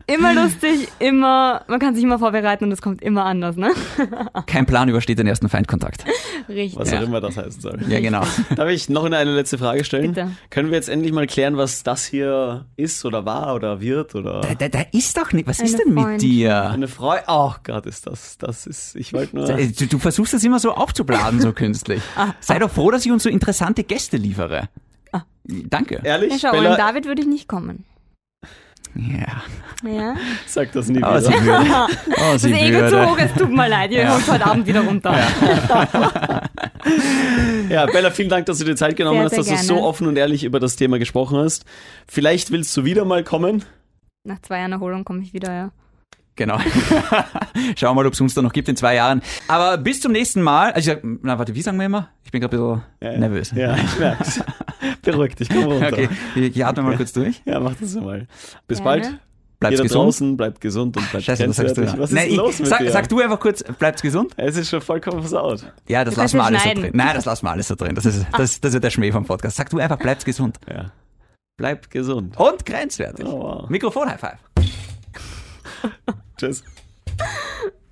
Immer lustig, immer, man kann sich immer vorbereiten und es kommt immer anders, ne? (laughs) Kein Plan übersteht den ersten Feindkontakt. Richtig. Was Ja. auch immer das heißen soll. Ja, genau. (laughs) Darf ich noch eine letzte Frage stellen? Bitte. Können wir jetzt endlich mal klären, was das hier ist oder war oder wird oder Da, da, da ist doch nicht. Was ist Eine denn mit Freundin. dir? eine Freude? Oh Gott, ist das, das ist, ich wollte nur... Du, du versuchst das immer so aufzublasen, so künstlich. (laughs) Sei doch froh, dass ich uns so interessante Gäste liefere. Danke. Ehrlich, Ja, schau, ohne Bella, David würde ich nicht kommen. Ja. Ja? sag das nie Oh, sie wieder. (laughs) würde. Oh, Das sie Ego zu hoch, es tut mir leid, ihr Ja. kommt heute Abend wieder runter. (laughs) Ja, Bella, vielen Dank, dass du dir Zeit genommen Sehr, hast, sehr dass du so gerne. offen und ehrlich über das Thema gesprochen hast. Vielleicht willst du wieder mal kommen. Nach zwei Jahren Erholung komme ich wieder, ja. Genau. (laughs) Schauen wir mal, ob es uns da noch gibt in zwei Jahren. Aber bis zum nächsten Mal. Also, ich sag, na, warte, wie sagen wir immer? Ich bin gerade ein bisschen Ja, nervös. Ja, ich (laughs) merk's. Beruhig dich, komm runter. Okay, ich, ich atme mal kurz durch. Ja, mach das mal. Bis Gerne. bald. Bleibst Jeder gesund. draußen, bleibt gesund und bleibt Scheiße, was sagst du? grenzwertig. Was ist Nein, denn los mit sag, dir? sag du einfach kurz, bleibst gesund? es ist schon vollkommen versaut. Ja, das lassen wir alles ja so drin. Nein, das lassen wir alles so drin. Das ist, das, das ist der Schmäh vom Podcast. Sag du einfach, bleibst gesund. Ja. Bleibt gesund. Und grenzwertig. Oh, wow. Mikrofon High Five. (laughs) Tschüss. (laughs)